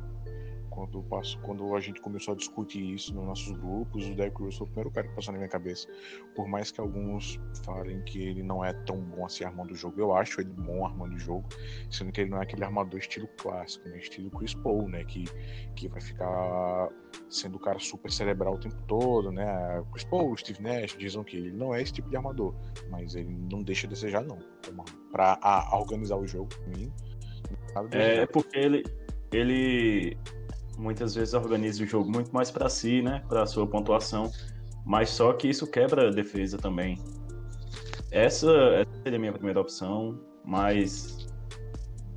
Quando, passo, quando a gente começou a discutir isso nos nossos grupos, o Derrick Rose foi o primeiro cara que passou na minha cabeça. Por mais que alguns falem que ele não é tão bom assim armando o jogo, eu acho ele bom armando o jogo, sendo que ele não é aquele armador estilo clássico, né? estilo Chris Paul, né? Que, que vai ficar sendo o cara super cerebral o tempo todo, né? Chris Paul, Steve Nash dizem que ele não é esse tipo de armador, mas ele não deixa a desejar, não. Para organizar o jogo, pra mim, É desejar. porque ele, ele muitas vezes organiza o jogo muito mais para si, né? Para sua pontuação. Mas só que isso quebra a defesa também. Essa, essa seria a minha primeira opção, mas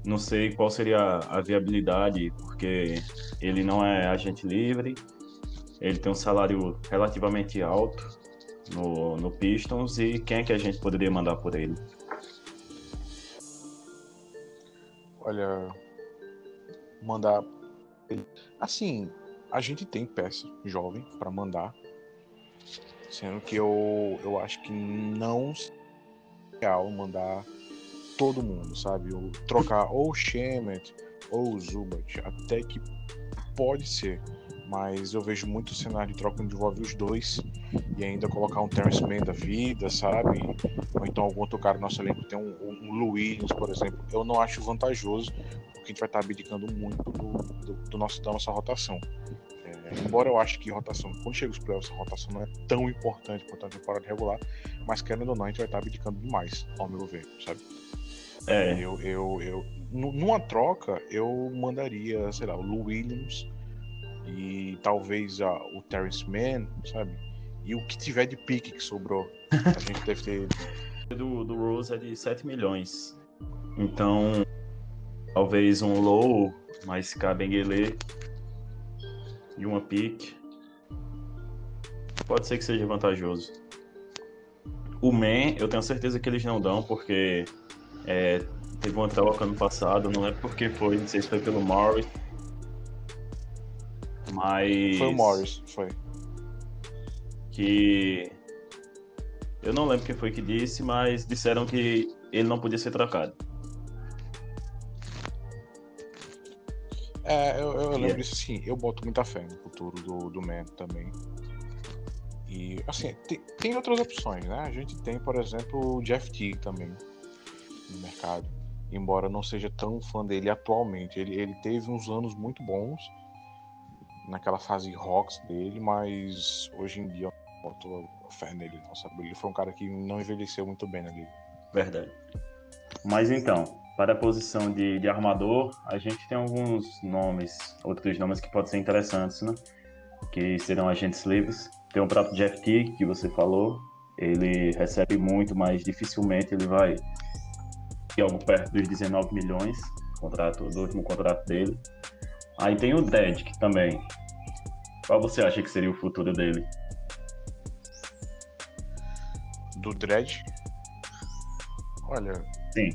não sei qual seria a, viabilidade, porque ele não é agente livre, ele tem um salário relativamente alto no, no Pistons, e quem é que a gente poderia mandar por ele? Olha, mandar. Assim, a gente tem peça jovem pra mandar, sendo que eu, eu acho que não é real mandar todo mundo, sabe? Ou trocar ou Shemet ou Zubat, até que pode ser, mas eu vejo muito cenário de troca onde envolve os dois e ainda colocar um Terrence Mann da vida, sabe? Ou então algum outro cara no nosso elenco tem um, um Williams, por exemplo. Eu não acho vantajoso, porque a gente vai estar abdicando muito do, do, do nosso, da nossa rotação. É, embora eu acho que rotação, quando chega os playoffs, a rotação não é tão importante quanto a temporada regular, mas querendo ou não, a gente vai estar abdicando demais, ao meu ver, sabe? É, Eu, eu, eu, nu- numa troca, eu mandaria, sei lá, o Lou Williams e talvez a, o Terrence Mann, sabe? E o que tiver de pique que sobrou. A gente deve ter. do, do Rose é de 7 milhões. Então, talvez um low, mas Cabenguele e uma pick. Pode ser que seja vantajoso. O Man, eu tenho certeza que eles não dão, porque é, teve uma troca ano passado, não é porque foi, não sei se foi pelo Morris. Mas. Foi o Morris, foi. que eu não lembro quem foi que disse, mas disseram que ele não podia ser trocado. É, eu, eu lembro disso assim, eu boto muita fé no futuro do, do Man também. E, assim, tem, tem outras opções, né? A gente tem, por exemplo, o Jeff T também no mercado. Embora não seja tão fã dele atualmente. Ele, ele teve uns anos muito bons naquela fase rocks dele, mas hoje em dia eu não boto fé nele, não, sabe? Ele foi um cara que não envelheceu muito bem na liga. Verdade. Mas então, para a posição de, de armador, a gente tem alguns nomes, outros nomes que podem ser interessantes, né? Que serão agentes livres. Tem o próprio Jeff T, que você falou. Ele recebe muito, mas dificilmente ele vai ter algo perto dos 19 milhões, contrato, do último contrato dele. Aí tem o Dedic também. Qual você acha que seria o futuro dele? Do Dredd? Olha. Sim.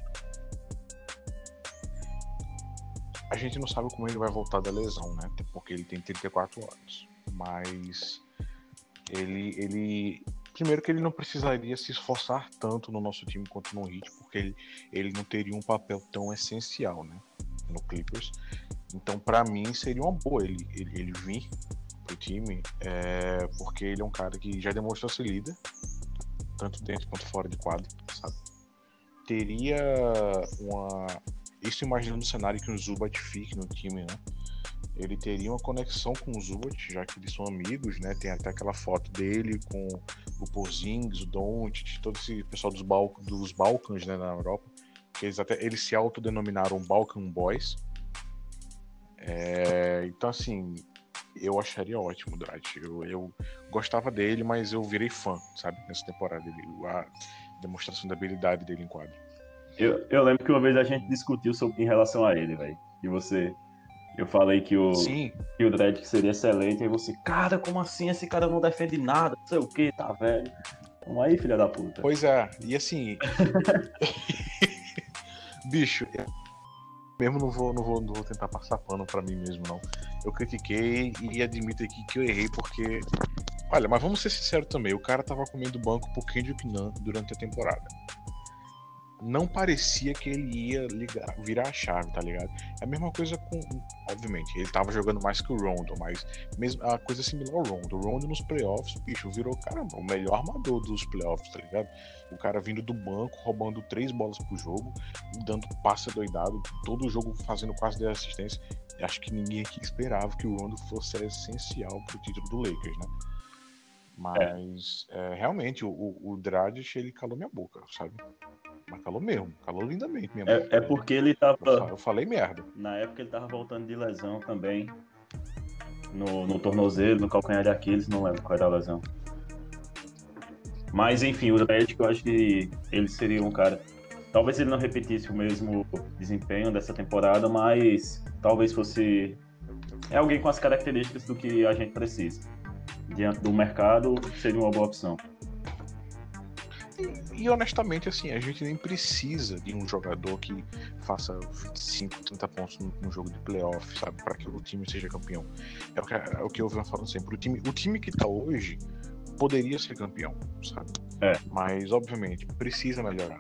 A gente não sabe como ele vai voltar da lesão, né? Porque ele tem 34 anos. Mas ele, ele primeiro que ele não precisaria se esforçar tanto no nosso time quanto no Heat, porque ele, ele não teria um papel tão essencial, né, no Clippers. Então, para mim, seria uma boa ele, ele, ele vir pro time, é, porque ele é um cara que já demonstrou ser líder, tanto dentro quanto fora de quadro, sabe? Teria uma. Isso imaginando o cenário que o Zubat fique no time, né? Ele teria uma conexão com o Zubat, já que eles são amigos, né? Tem até aquela foto dele com o Porzingis, o Doncic, todo esse pessoal dos, Bal dos Balcãs, né, na Europa. Que eles até eles se autodenominaram Balkan Boys. É, então, assim, eu acharia ótimo o Drat. Eu, eu gostava dele, mas eu virei fã, sabe, nessa temporada. Ele, a demonstração da habilidade dele em quadro. Eu, eu lembro que uma vez a gente discutiu sobre, em relação a ele, velho. E você. Eu falei que o, Sim. que o Dredd seria excelente, aí você, cara, como assim? Esse cara não defende nada, não sei o que, tá velho. Vamos aí, filha da puta. Pois é, e assim. Bicho, eu mesmo não vou, não, vou, não vou tentar passar pano pra mim mesmo, não. Eu critiquei e admito aqui que eu errei, porque. Olha, mas vamos ser sinceros também, o cara tava comendo banco pro Kendrick Nunn durante a temporada. Não parecia que ele ia ligar, virar a chave, tá ligado? É a mesma coisa com. Obviamente, ele tava jogando mais que o Rondo, mas mesmo, a coisa similar ao Rondo. O Rondo nos playoffs, bicho, virou, caramba, o melhor armador dos playoffs, tá ligado? O cara vindo do banco, roubando três bolas pro jogo, dando passe doidado, todo jogo fazendo quase 10 assistências. Acho que ninguém aqui esperava que o Rondo fosse essencial pro título do Lakers, né? Mas é. É, realmente, o, o, ele calou minha boca, sabe? Mas calou mesmo, calou lindamente minha boca. É, é porque ele tava. Eu, eu, falei merda. Na época ele tava voltando de lesão também. No, no tornozelo, no calcanhar de Aquiles, não lembro qual era a lesão. Mas enfim, o Dredd, eu acho que ele seria um cara. Talvez ele não repetisse o mesmo desempenho dessa temporada, mas talvez fosse. É alguém com as características do que a gente precisa. Diante do mercado, seria uma boa opção. E, e, honestamente, assim, a gente nem precisa de um jogador que faça 25, 30 pontos num, jogo de playoff, sabe? Para que o time seja campeão. É o que, é o que eu venho falando sempre. O time, o time que tá hoje poderia ser campeão, sabe? É. Mas, obviamente, precisa melhorar.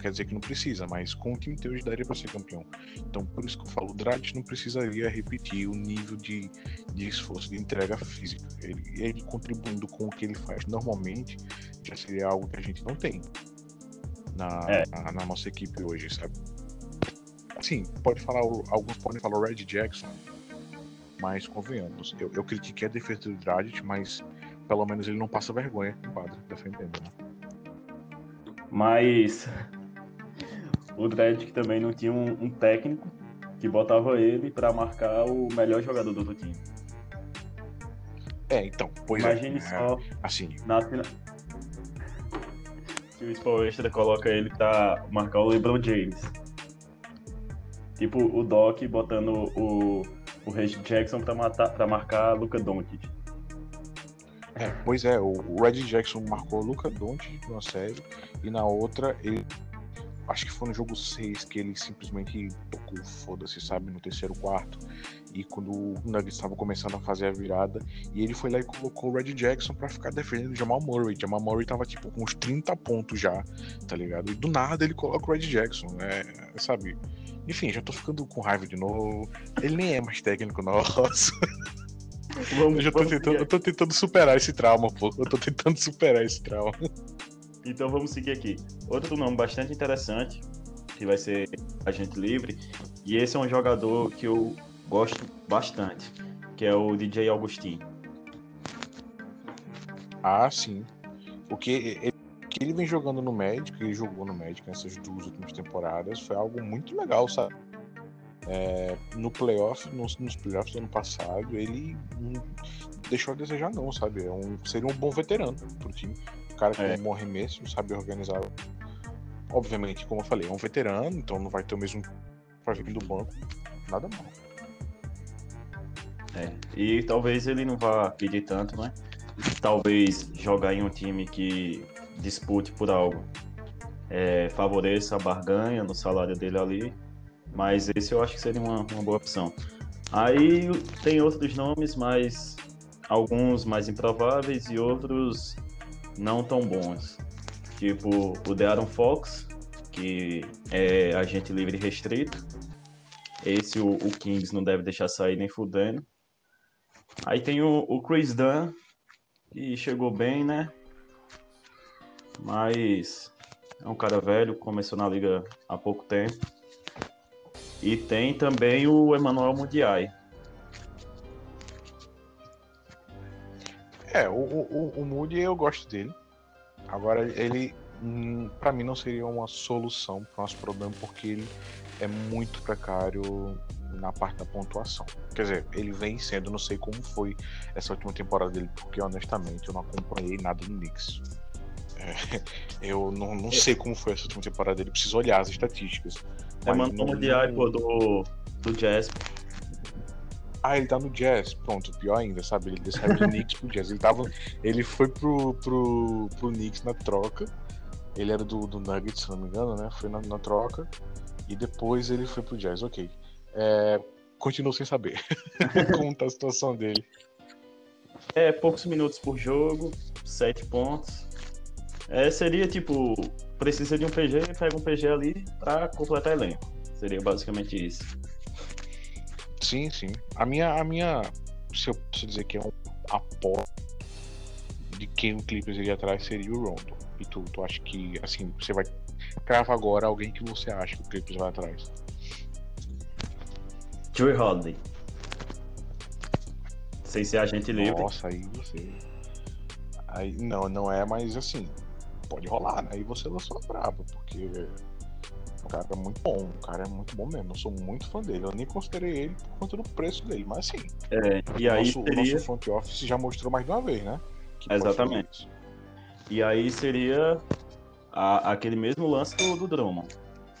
Não quer dizer que não precisa, mas com o time de hoje daria para ser campeão. Então, por isso que eu falo, o Dragic não precisaria repetir o nível de, de esforço, de entrega física. Ele, ele contribuindo com o que ele faz normalmente, já seria algo que a gente não tem na, é. na, na, nossa equipe hoje, sabe? Assim, pode falar, alguns podem falar o Red Jackson, mas convenhamos, eu, eu critiquei a defesa do Dragic, mas pelo menos ele não passa vergonha no quadro defendendo, né? Mas o Dredd também não tinha um, um, técnico que botava ele para marcar o melhor jogador do outro time. É, então, pois Imagine é, só assim. Na, se o Spawn Extra coloca ele pra marcar o LeBron James. Tipo o Doc botando o, o Reggie Jackson pra, matar, pra marcar Luca Doncic. É, pois é, o Red Jackson marcou Luca Doncic numa série e na outra ele acho que foi no jogo 6 que ele simplesmente tocou foda-se, sabe, no terceiro quarto. E quando o Nuggets estava começando a fazer a virada, e ele foi lá e colocou o Red Jackson para ficar defendendo o Jamal Murray. Jamal Murray tava tipo com uns 30 pontos já, tá ligado? E do nada ele coloca o Red Jackson, é, sabe? Enfim, já tô ficando com raiva de novo. Ele nem é mais técnico nosso. Vamos, Eu já tô tentando, eu tô tentando superar esse trauma, pô. Eu tô tentando superar esse trauma. Então vamos seguir aqui. Outro nome bastante interessante, que vai ser agente livre, e esse é um jogador que eu gosto bastante, que é o DJ Augustin. Ah, sim. Porque ele, o que ele vem jogando no Magic, ele jogou no Magic nessas duas últimas temporadas, foi algo muito legal, sabe? É, no playoff, nos, nos playoffs do ano passado, ele não deixou a desejar não, sabe? É um, seria um bom veterano pro time. Cara que É. tem bom arremesso, sabe organizar. Obviamente, como eu falei, é um veterano, então não vai ter o mesmo vir do banco. Nada mal. É, e talvez ele não vá pedir tanto, né? Talvez jogar em um time que dispute por algo. É, favoreça a barganha no salário dele ali. Mas esse eu acho que seria uma, uma boa opção. Aí tem outros nomes, mas alguns mais improváveis e outros não tão bons. Tipo o De'Aaron Fox, que é agente livre restrito. Esse o, o Kings não deve deixar sair nem fudendo. Aí tem o, o Chris Dunn, que chegou bem, né? Mas é um cara velho, começou na liga há pouco tempo. E tem também o Emmanuel Mudiay. É, o, o, o- o Moody eu gosto dele. Agora, ele, hum, pra mim, não seria uma solução para nosso problema, porque ele é muito precário na parte da pontuação. Quer dizer, ele vem sendo, não sei como foi essa última temporada dele, porque honestamente eu não acompanhei nada do Knicks. É, eu não, não sei como foi essa última temporada dele, preciso olhar as estatísticas. Emmanuel não- Mudiay, não- pô, do, do Jazz. Ah, ele tá no Jazz. Pronto, pior ainda, sabe? Ele saiu do Knicks pro Jazz. Ele, tava, ele foi pro, pro, pro Knicks na troca. Ele era do, do Nuggets, se não me engano, né? Foi na, na troca. E depois ele foi pro Jazz, ok. É, continuo sem saber como tá a situação dele. É, poucos minutos por jogo, sete pontos. É, seria tipo, precisa de um PG, pega um PG ali pra completar elenco. Seria basicamente isso. Sim, sim. A minha, a minha se eu posso dizer que é um aposta de quem o Clippers iria atrás seria o Rondo. E tu, tu acha que, assim, você vai crava agora alguém que você acha que o Clippers vai atrás? Joey Holiday. Sem ser agente livre. Nossa, aí você. Aí, não, não é, mas assim, pode rolar, né? Aí você lançou a braba, porque o cara é muito bom, o cara é muito bom mesmo. Eu sou muito fã dele. Eu nem considerei ele por conta do preço dele, mas sim. É, e aí nosso, seria. nosso front office já mostrou mais de uma vez, né? que Exatamente. E aí seria a- aquele mesmo lance do, do Drummond.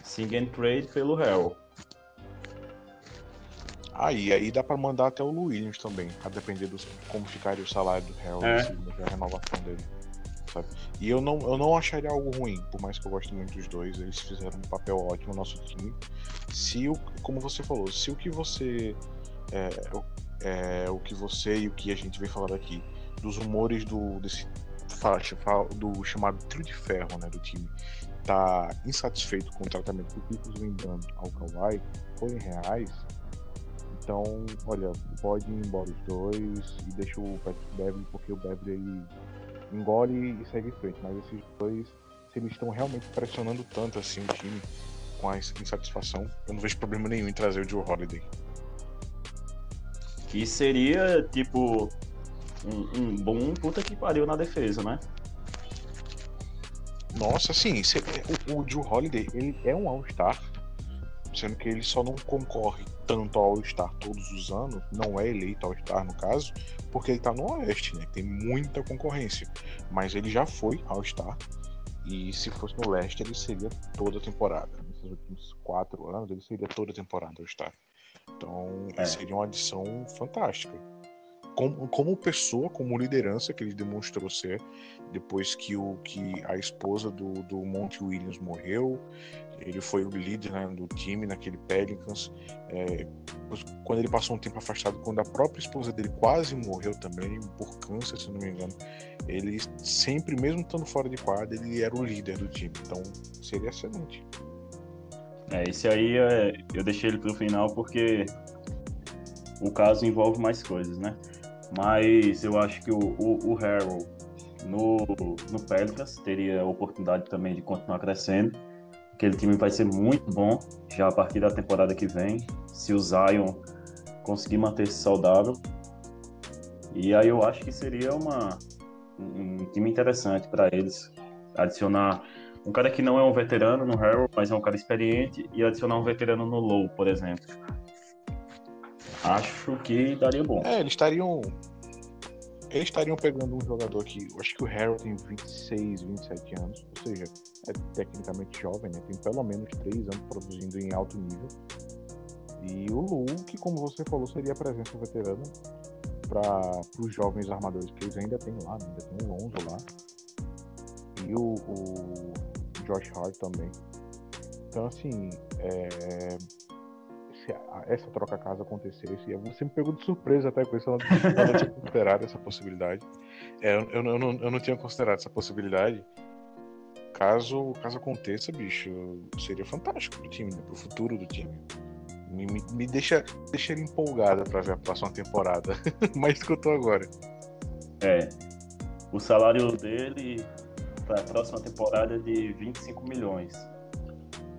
Sing and trade pelo Harrell. Aí, aí dá pra mandar até o Williams também, a depender de como ficaria o salário do Harrell É. a renovação dele. Sabe? E eu não, eu não acharia algo ruim, por mais que eu goste muito dos dois, eles fizeram um papel ótimo no nosso time. Se o, como você falou, se o que você é, é, o que você e o que a gente vem falando aqui dos rumores do desse do chamado trio de ferro, né, do time, tá insatisfeito com o tratamento que o Clippers vem dando ao Kawhi, forem reais, então, olha, pode ir embora os dois e deixa o Patrick Beverly, porque o Beverly ele engole e segue em frente. Mas esses dois, se eles estão realmente pressionando tanto assim o time com a insatisfação, eu não vejo problema nenhum em trazer o Joe Holiday. Que seria, tipo, um, um bom puta que pariu na defesa, né? Nossa, sim, o, o Joe Holiday, ele é um All-Star, sendo que ele só não concorre tanto ao All-Star todos os anos, não é eleito All-Star no caso, porque ele tá no Oeste, né? Tem muita concorrência. Mas ele já foi All-Star, e se fosse no Leste, ele seria toda a temporada. Nesses últimos quatro anos, ele seria toda a temporada All-Star. Então, É. seria uma adição fantástica. Como, como pessoa, como liderança que ele demonstrou ser, depois que, o, que a esposa do, do Monte Williams morreu, ele foi o líder né, do time naquele Pelicans. É, quando ele passou um tempo afastado, quando a própria esposa dele quase morreu também, por câncer, se não me engano, ele sempre, mesmo estando fora de quadra, ele era o líder do time. Então seria excelente. É, esse aí é, eu deixei ele pro final porque o caso envolve mais coisas, né? Mas eu acho que o, o, o Harold no, no Pelicans teria a oportunidade também de continuar crescendo. Aquele time vai ser muito bom já a partir da temporada que vem, se o Zion conseguir manter-se saudável. E aí eu acho que seria uma, um time interessante para eles adicionar um cara que não é um veterano no Harold, mas é um cara experiente, e adicionar um veterano no Low, por exemplo. Acho que daria bom. É, eles estariam. Eles estariam pegando um jogador que. Acho que o Harold tem 26, 27 anos. Ou seja, é tecnicamente jovem, né? Tem pelo menos 3 anos produzindo em alto nível. E o Lu, que como você falou, seria a presença veterana para os jovens armadores que eles ainda têm lá, né? ainda tem o Lonzo lá. E o, o Josh Hart também. Então, assim, é, essa troca caso acontecesse, você me pegou de surpresa até com isso, eu não, eu tinha considerado essa possibilidade. É, eu, eu, não, eu não tinha considerado essa possibilidade. Caso, caso aconteça, bicho, seria fantástico pro time, né? pro futuro do time. Me, me, me deixa, deixa empolgada para ver a próxima temporada. Mais do que eu tô agora. É. O salário dele para a próxima temporada é de 25 milhões.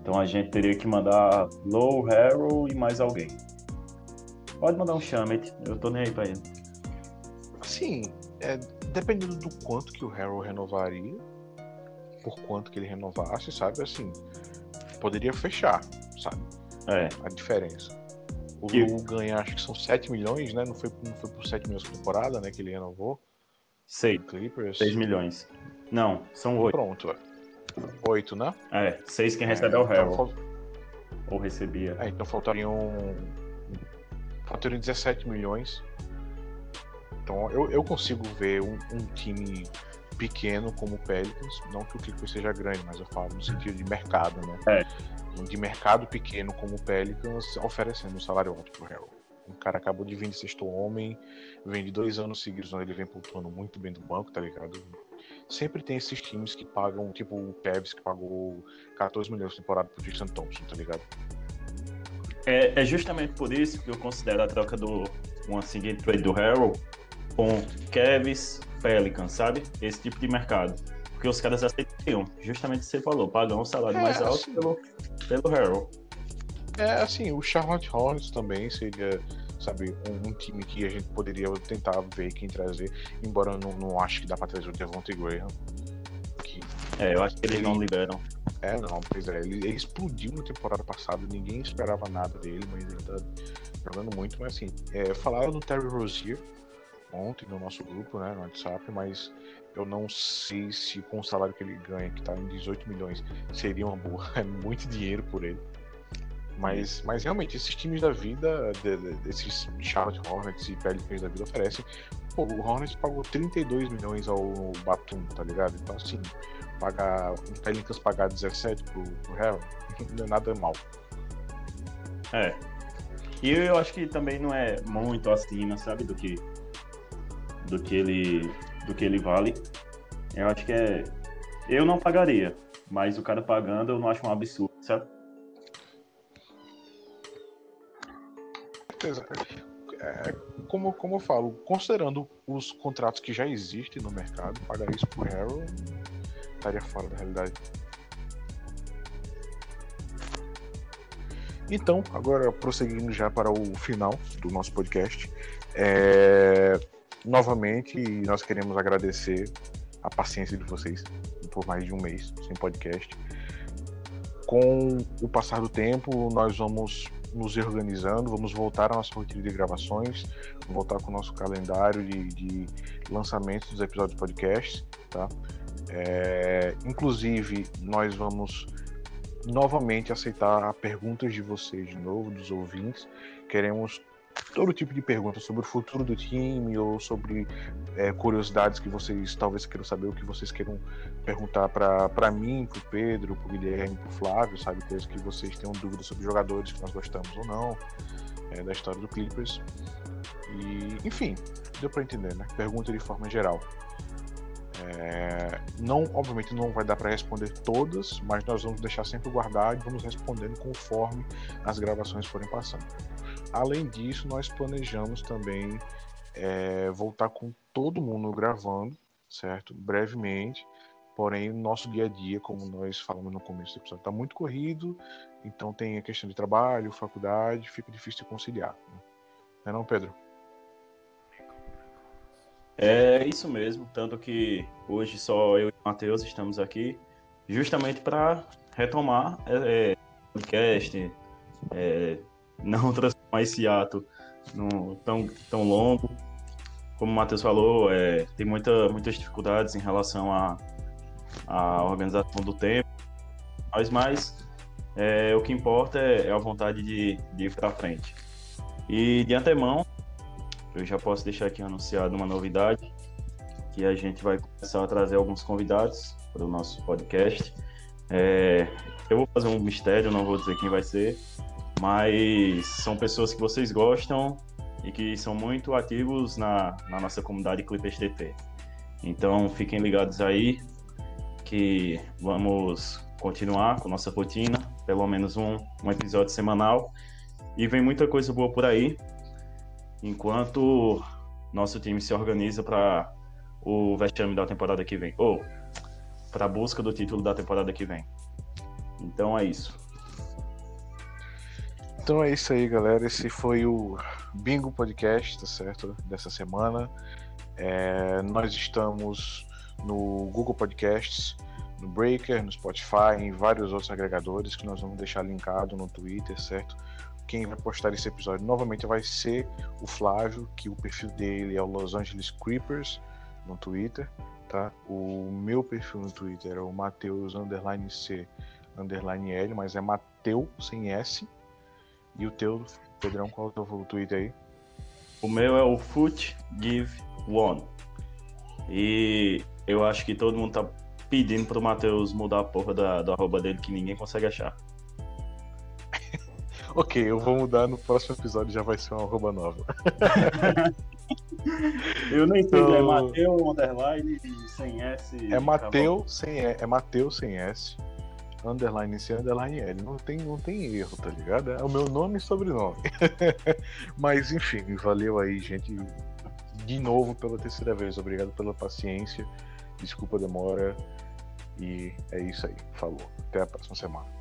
Então a gente teria que mandar Low, Harrow e mais alguém. Pode mandar um Shamet, eu tô nem aí pra ele. Sim, é, dependendo do quanto que o Harrow renovaria, por quanto que ele renovasse, sabe? Assim, poderia fechar, sabe? É. A diferença. O E- Lu ganha, acho que são 7 milhões, né? Não foi, não foi por 7 milhões por temporada, né? Que ele renovou. 6, o Clippers. 6 milhões. Não, são 8. Pronto. 8, né? É, 6 quem recebe é o então, Harrow. fal- Ou recebia. é, então faltariam. Faltariam 17 milhões. Então eu, eu consigo ver um, um time pequeno como o Pelicans, não que o Clippers seja grande, mas eu falo no sentido de mercado, né? É. De mercado pequeno como o Pelicans oferecendo um salário alto pro Harrell. Um cara acabou de vir de sexto homem, vem de dois anos seguidos onde ele vem pontuando muito bem do banco, tá ligado? Sempre tem esses times que pagam, tipo o Cavs que pagou 14 milhões de temporada pro Tristan Thompson, tá ligado? É, é justamente por isso que eu considero a troca do uma seguinte trade do Harrow com Cavs Pelicans, sabe? Esse tipo de mercado. Porque os caras aceitariam, justamente você falou, pagar um salário É, mais alto assim. pelo, pelo Harrow. É, assim, o Charlotte Hornets também seria, sabe, um, um time que a gente poderia tentar ver quem trazer, embora eu não, não acho que dá pra trazer o Devontae Graham. Que, É, eu acho que eles não liberam. é, não, pois é, ele, ele explodiu na temporada passada, ninguém esperava nada dele, mas ele tá jogando muito, mas assim, é, falaram do Terry Rozier ontem no nosso grupo, né, no WhatsApp, mas eu não sei se com o salário que ele ganha, que tá em 18 milhões, seria uma boa, é muito dinheiro por ele. Mas, mas realmente, esses times da vida, de- de- desses Charlotte Hornets e Pelicans da vida oferecem. Pô, o Hornets pagou 32 milhões ao Batum, tá ligado? Então, assim, pagar, o Pelicans pagar 17 pro, pro Harry não é nada mal. É. E eu acho que também não é muito acima, sabe, do que do que ele do que ele vale. Eu acho que é eu não pagaria, mas o cara pagando eu não acho um absurdo, sabe? Certeza. É, como, como eu falo, considerando os contratos que já existem no mercado, pagar isso pro Harrow estaria fora da realidade. Então, agora prosseguindo já para o final do nosso podcast, é, novamente nós queremos agradecer a paciência de vocês por mais de um mês sem podcast. Com o passar do tempo, nós vamos nos reorganizando, vamos voltar à nossa rotina de gravações, voltar com o nosso calendário de, de lançamentos dos episódios podcast, tá? É, inclusive, nós vamos novamente aceitar perguntas de vocês de novo, dos ouvintes. Queremos todo tipo de perguntas sobre o futuro do time ou sobre é, curiosidades que vocês talvez queiram saber, o que vocês queiram perguntar para mim, para o Pedro, para o Guilherme, para o Flávio, sabe? Coisas que vocês tenham dúvidas sobre jogadores que nós gostamos ou não, é, da história do Clippers. E, enfim, deu para entender, né? Pergunta de forma geral. É, não, obviamente não vai dar para responder todas, mas nós vamos deixar sempre guardado e vamos respondendo conforme as gravações forem passando. Além disso, nós planejamos também é, voltar com todo mundo gravando, certo? Brevemente. Porém, o nosso dia a dia, como nós falamos no começo do episódio, está muito corrido, então tem a questão de trabalho, faculdade, fica difícil de conciliar. Né? Não é não, Pedro? É isso mesmo, tanto que hoje só eu e o Matheus estamos aqui justamente para retomar é, é, podcast, é, não transformar esse ato no, tão, tão longo. Como o Matheus falou, é, tem muita, muitas dificuldades em relação à a, a, organização do tempo, mas mais é, o que importa é, é a vontade de, de ir para frente. E de antemão, eu já posso deixar aqui anunciado uma novidade, que a gente vai começar a trazer alguns convidados para o nosso podcast. É, eu vou fazer um mistério, não vou dizer quem vai ser, mas são pessoas que vocês gostam e que são muito ativos na, na nossa comunidade Clippers TT. Então fiquem ligados aí que vamos continuar com nossa rotina, pelo menos um, um episódio semanal. E vem muita coisa boa por aí enquanto nosso time se organiza para o vexame da temporada que vem, ou para a busca do título da temporada que vem. Então é isso. Então é isso aí, galera. Esse foi o Bingo Podcast, tá certo? Dessa semana. É, nós estamos no Google Podcasts, no Breaker, no Spotify, em vários outros agregadores que nós vamos deixar linkado no Twitter, certo? quem vai postar esse episódio novamente vai ser o Flávio, que o perfil dele é o Los Angeles Creepers no Twitter, tá? O meu perfil no Twitter é o Mateus underline C underline L, mas é Mateu sem S. E o teu, Pedrão, qual é o teu Twitter aí? O meu é o Foot Give One. E eu acho que todo mundo tá pedindo pro Matheus mudar a porra da, do arroba dele que ninguém consegue achar. Ok, eu vou mudar no próximo episódio, já vai ser uma arroba nova. eu nem sei, então... é Mateu underline sem S. É Mateu sem é Mateu sem S. Underline C, underline L. Não tem, não tem erro, tá ligado? É o meu nome e sobrenome. Mas enfim, valeu aí, gente. De novo pela terceira vez. Obrigado pela paciência. Desculpa a demora. E é isso aí. Falou. Até a próxima semana.